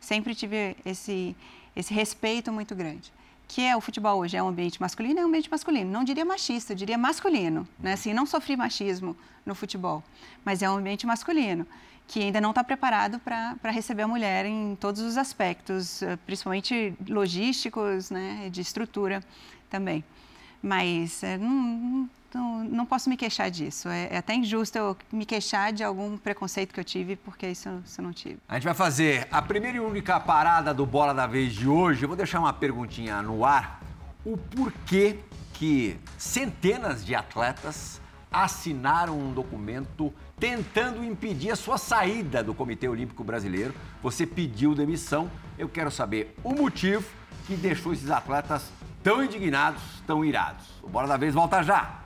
sempre tive esse, esse respeito muito grande. Que é o futebol hoje, é um ambiente masculino, é um ambiente masculino. Não diria machista, eu diria masculino. Né? Assim, não sofri machismo no futebol, mas é um ambiente masculino que ainda não está preparado para receber a mulher em todos os aspectos, eh, principalmente logísticos, né, de estrutura também. Mas é, não, não, não posso me queixar disso. É, é, até injusto eu me queixar de algum preconceito que eu tive, porque isso, isso eu não tive. A gente vai fazer a primeira e única parada do Bola da Vez de hoje. Eu vou deixar uma perguntinha no ar. O porquê que centenas de atletas assinaram um documento tentando impedir a sua saída do Comitê Olímpico Brasileiro. Você pediu demissão. Eu quero saber o motivo que deixou esses atletas tão indignados, tão irados. O Bola da Vez volta já.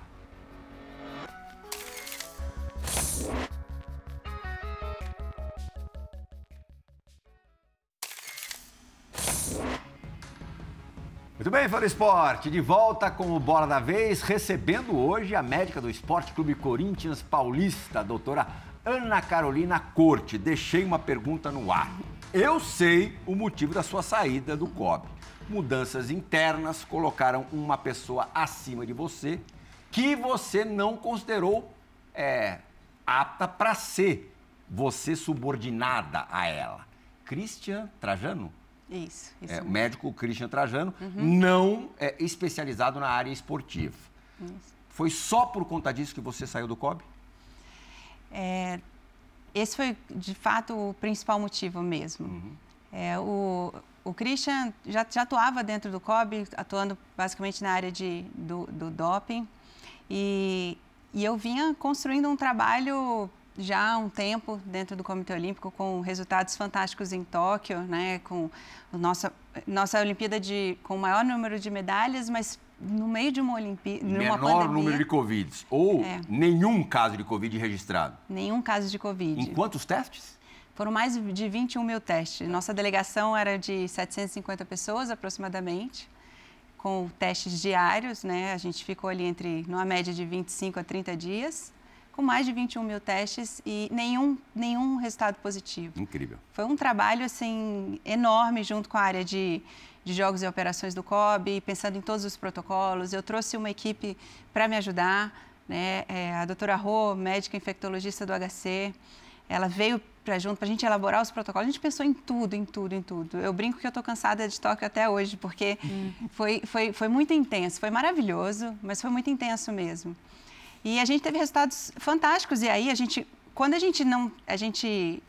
Muito bem, Fora Esporte, de volta com o Bola da Vez, recebendo hoje a médica do Esporte Clube Corinthians Paulista, a doutora Ana Carolina Corte. Deixei uma pergunta no ar. Eu sei o motivo da sua saída do COB. Mudanças internas colocaram uma pessoa acima de você que você não considerou é, apta para ser você subordinada a ela. Christian Trajano? Isso, isso. É, médico Christian Trajano, uhum. não é especializado na área esportiva. Isso. Foi só por conta disso que você saiu do COB? É, esse foi, de fato, o principal motivo mesmo. Uhum. É, o, o Christian já, já, atuava dentro do COB, atuando basicamente na área de, do, do doping. E, e eu vinha construindo um trabalho já há um tempo dentro do Comitê Olímpico com resultados fantásticos em Tóquio, né, com nossa nossa Olimpíada de com o maior número de medalhas, mas no meio de uma Olimpíada, menor pandemia, número de Covid ou é. nenhum caso de Covid registrado. Nenhum caso de Covid. Em quantos testes? Foram mais de 21 mil testes. Nossa delegação era de 750 pessoas aproximadamente com testes diários, né? A gente ficou ali entre, numa média de 25 a 30 dias, com mais de 21 mil testes e nenhum, nenhum resultado positivo. Incrível. Foi um trabalho, assim, enorme junto com a área de, de jogos e operações do COB, pensando em todos os protocolos. Eu trouxe uma equipe para me ajudar, né? É, a doutora Rô, médica infectologista do HC, ela veio para junto, para a gente elaborar os protocolos. A gente pensou em tudo, em tudo, em tudo. Eu brinco que eu estou cansada de Tóquio até hoje, porque uhum. foi, foi, foi muito intenso. Foi maravilhoso, mas foi muito intenso mesmo. E a gente teve resultados fantásticos. E aí, a gente, quando a gente não, a gente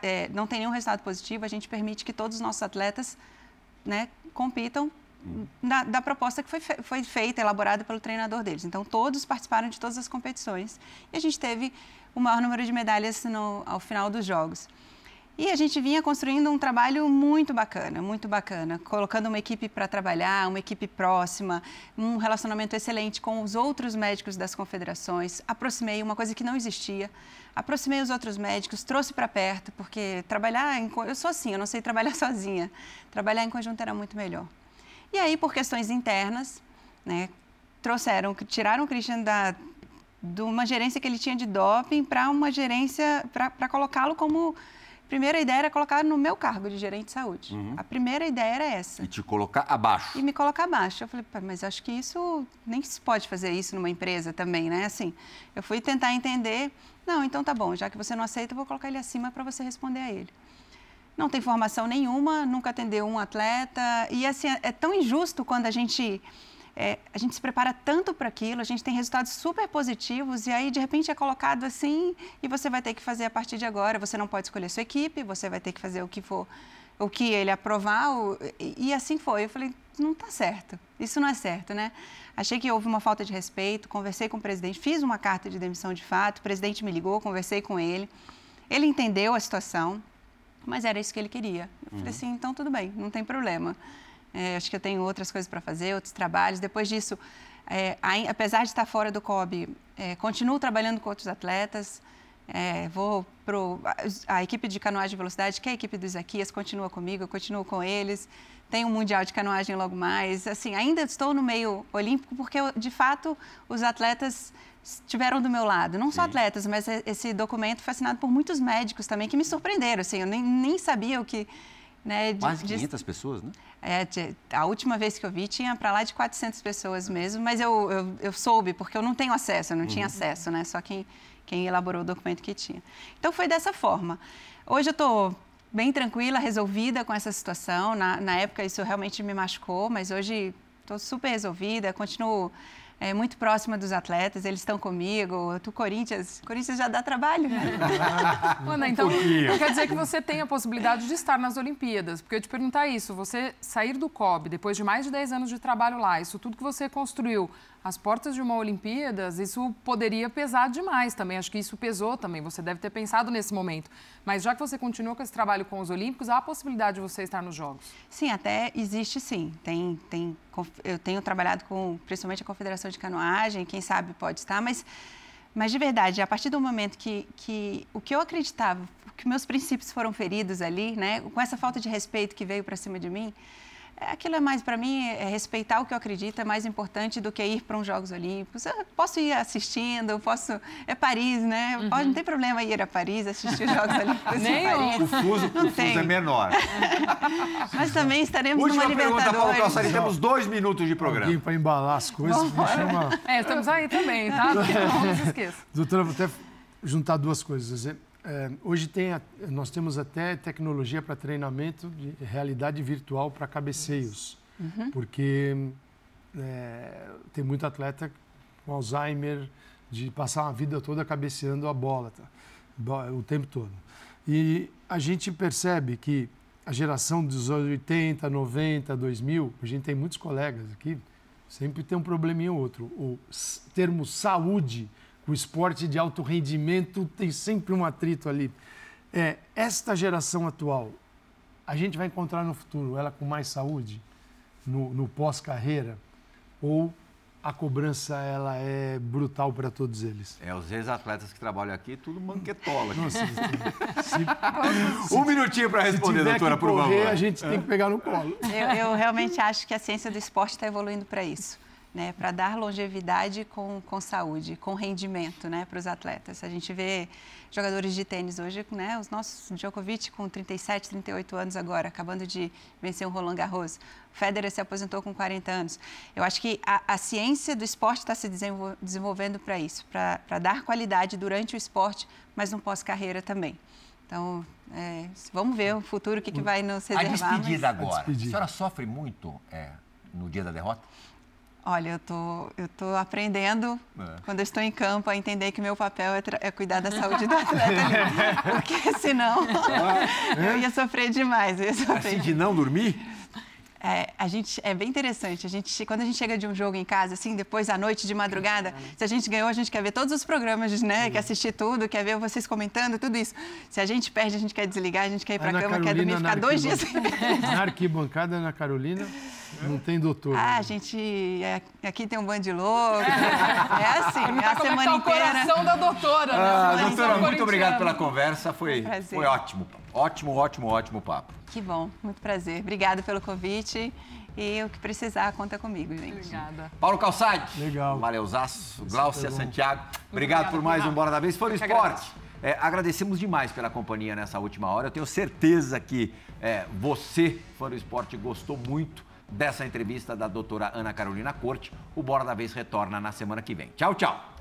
é, não tem nenhum resultado positivo, a gente permite que todos os nossos atletas né, compitam da, da, proposta que foi, foi feita, elaborada pelo treinador deles. Então, todos participaram de todas as competições. E a gente teve o maior número de medalhas no, ao final dos Jogos. E a gente vinha construindo um trabalho muito bacana, muito bacana, colocando uma equipe para trabalhar, uma equipe próxima, um relacionamento excelente com os outros médicos das confederações. Aproximei uma coisa que não existia, aproximei os outros médicos, trouxe para perto, porque trabalhar em, eu sou assim, eu não sei trabalhar sozinha. Trabalhar em conjunto era muito melhor. E aí, por questões internas, né, trouxeram, tiraram o Christian da de uma gerência que ele tinha de doping para uma gerência, para colocá-lo como. Primeira ideia era colocar no meu cargo de gerente de saúde. Uhum. A primeira ideia era essa. E te colocar abaixo. E me colocar abaixo. Eu falei, mas acho que isso, nem se pode fazer isso numa empresa também, né? Assim, eu fui tentar entender. Não, então tá bom, já que você não aceita, eu vou colocar ele acima para você responder a ele. Não tem formação nenhuma, nunca atendeu um atleta. E assim, é tão injusto quando a gente é, a gente se prepara tanto para aquilo, a gente tem resultados super positivos e aí de repente é colocado assim e você vai ter que fazer a partir de agora. Você não pode escolher sua equipe, você vai ter que fazer o que for, o que ele aprovar o, e, e, assim foi. Eu falei, não está certo, isso não é certo, né? Achei que houve uma falta de respeito, conversei com o presidente, fiz uma carta de demissão de fato, o presidente me ligou, conversei com ele, ele entendeu a situação, mas era isso que ele queria. Eu falei uhum. assim, então tudo bem, não tem problema. É, acho que eu tenho outras coisas para fazer, outros trabalhos. Depois disso, é, apesar de estar fora do COB, é, continuo trabalhando com outros atletas. É, vou para a equipe de canoagem de velocidade, que é a equipe do Isaquias, continua comigo, eu continuo com eles. Tem um mundial de canoagem logo mais. Assim, ainda estou no meio olímpico porque, de fato, os atletas estiveram do meu lado. Não só Sim. atletas, mas esse documento foi assinado por muitos médicos também que me surpreenderam. Assim, eu nem, nem sabia o que né, de, 500 de, pessoas, né? É, a última vez que eu vi tinha para lá de 400 pessoas mesmo, mas eu, eu, eu, soube, porque eu não tenho acesso, eu não uhum. tinha acesso, né? Só quem, quem elaborou o documento que tinha. Então foi dessa forma. Hoje eu estou bem tranquila, resolvida com essa situação. Na, na época isso realmente me machucou, mas hoje estou super resolvida, continuo é, muito próxima dos atletas, eles estão comigo. Tu, Corinthians, Corinthians já dá trabalho. Né? Ana, então, um quer dizer que você tem a possibilidade de estar nas Olimpíadas. Porque eu te perguntar isso, você sair do COB, depois de mais de 10 anos de trabalho lá, isso tudo que você construiu, as portas de uma Olimpíadas, isso poderia pesar demais também. Acho que isso pesou também. Você deve ter pensado nesse momento. Mas já que você continua com esse trabalho com os Olímpicos, há a possibilidade de você estar nos Jogos? Sim, até existe sim. Tem, tem, eu tenho trabalhado com principalmente a Confederação de Canoagem, quem sabe pode estar, mas, mas de verdade, a partir do momento que, que o que eu acreditava, que meus princípios foram feridos ali, né, com essa falta de respeito que veio para cima de mim, aquilo é mais, para mim, é respeitar o que eu acredito é mais importante do que ir para uns Jogos Olímpicos. Eu posso ir assistindo, posso. É Paris, né? Uhum. Pode, não tem problema ir a Paris, assistir os Jogos Olímpicos Nem em Paris. O fuso, não o fuso é menor. Mas também estaremos Última numa pergunta, Libertadores. Paulo Calçari, temos dois minutos de programa. Alguém para embalar as coisas, me chama... É, estamos aí também, tá? Não se esqueça. Doutora, vou até juntar duas coisas. É, hoje tem, nós temos até tecnologia para treinamento de realidade virtual para cabeceios, uhum. porque é, tem muito atleta com Alzheimer, de passar uma vida toda cabeceando a bola, tá? o tempo todo. E a gente percebe que a geração dos anos 80, 90, 2000, a gente tem muitos colegas aqui, sempre tem um probleminha ou outro. O termo saúde, o esporte de alto rendimento tem sempre um atrito ali. É, esta geração atual, a gente vai encontrar no futuro ela com mais saúde, no, no pós-carreira, ou a cobrança ela é brutal para todos eles. É, os ex-atletas que trabalham aqui, tudo manquetola. Nossa, se, um minutinho para responder, doutora, por favor. a gente tem que pegar no colo. Eu, eu realmente acho que a ciência do esporte está evoluindo para isso né, para dar longevidade com, com saúde, com rendimento né, para os atletas. A gente vê jogadores de tênis hoje, né, os nossos Djokovic com 37, 38 anos agora, acabando de vencer o Roland Garros. Federer se aposentou com 40 anos. Eu acho que a, a ciência do esporte está se desenvolvendo para isso, para dar qualidade durante o esporte, mas no pós-carreira também. Então, é, vamos ver o futuro, o que, que vai nos reservar. A despedida mas... agora. A, despedida. a senhora sofre muito é, no dia da derrota? Olha, eu tô, eu tô aprendendo é. quando eu estou em campo a entender que meu papel é, é cuidar da saúde do atleta, porque senão eu ia sofrer demais. Eu ia sofrer assim de não dormir? É, a gente, é bem interessante. A gente, quando a gente chega de um jogo em casa, assim, depois à noite de madrugada, se a gente ganhou, a gente quer ver todos os programas, né? Quer assistir tudo, quer ver vocês comentando, tudo isso. Se a gente perde, a gente quer desligar, a gente quer ir para a cama, Carolina, quer dormir, ficar dois dias sem Na arquibancada, na Carolina. Não tem doutor. Ah, a gente. É, aqui tem um bando de louco. É assim, é a semana tá inteira. o coração da doutora, né? Ah, doutora, muito obrigado pela conversa. Foi, um foi ótimo. Ótimo, ótimo, ótimo papo. Que bom, muito prazer. Obrigada pelo convite. E o que precisar, conta comigo, gente. Obrigada. Paulo Calçade. Legal. Valeuzaço. Glaucia Santiago. Obrigado, obrigado por mais um Bora da Vez. Foi no esporte. É, agradecemos demais pela companhia nessa última hora. Eu tenho certeza que é, você, fã do esporte, gostou muito dessa entrevista da doutora Ana Carolina Corte. O Bora da Vez retorna na semana que vem. Tchau, tchau.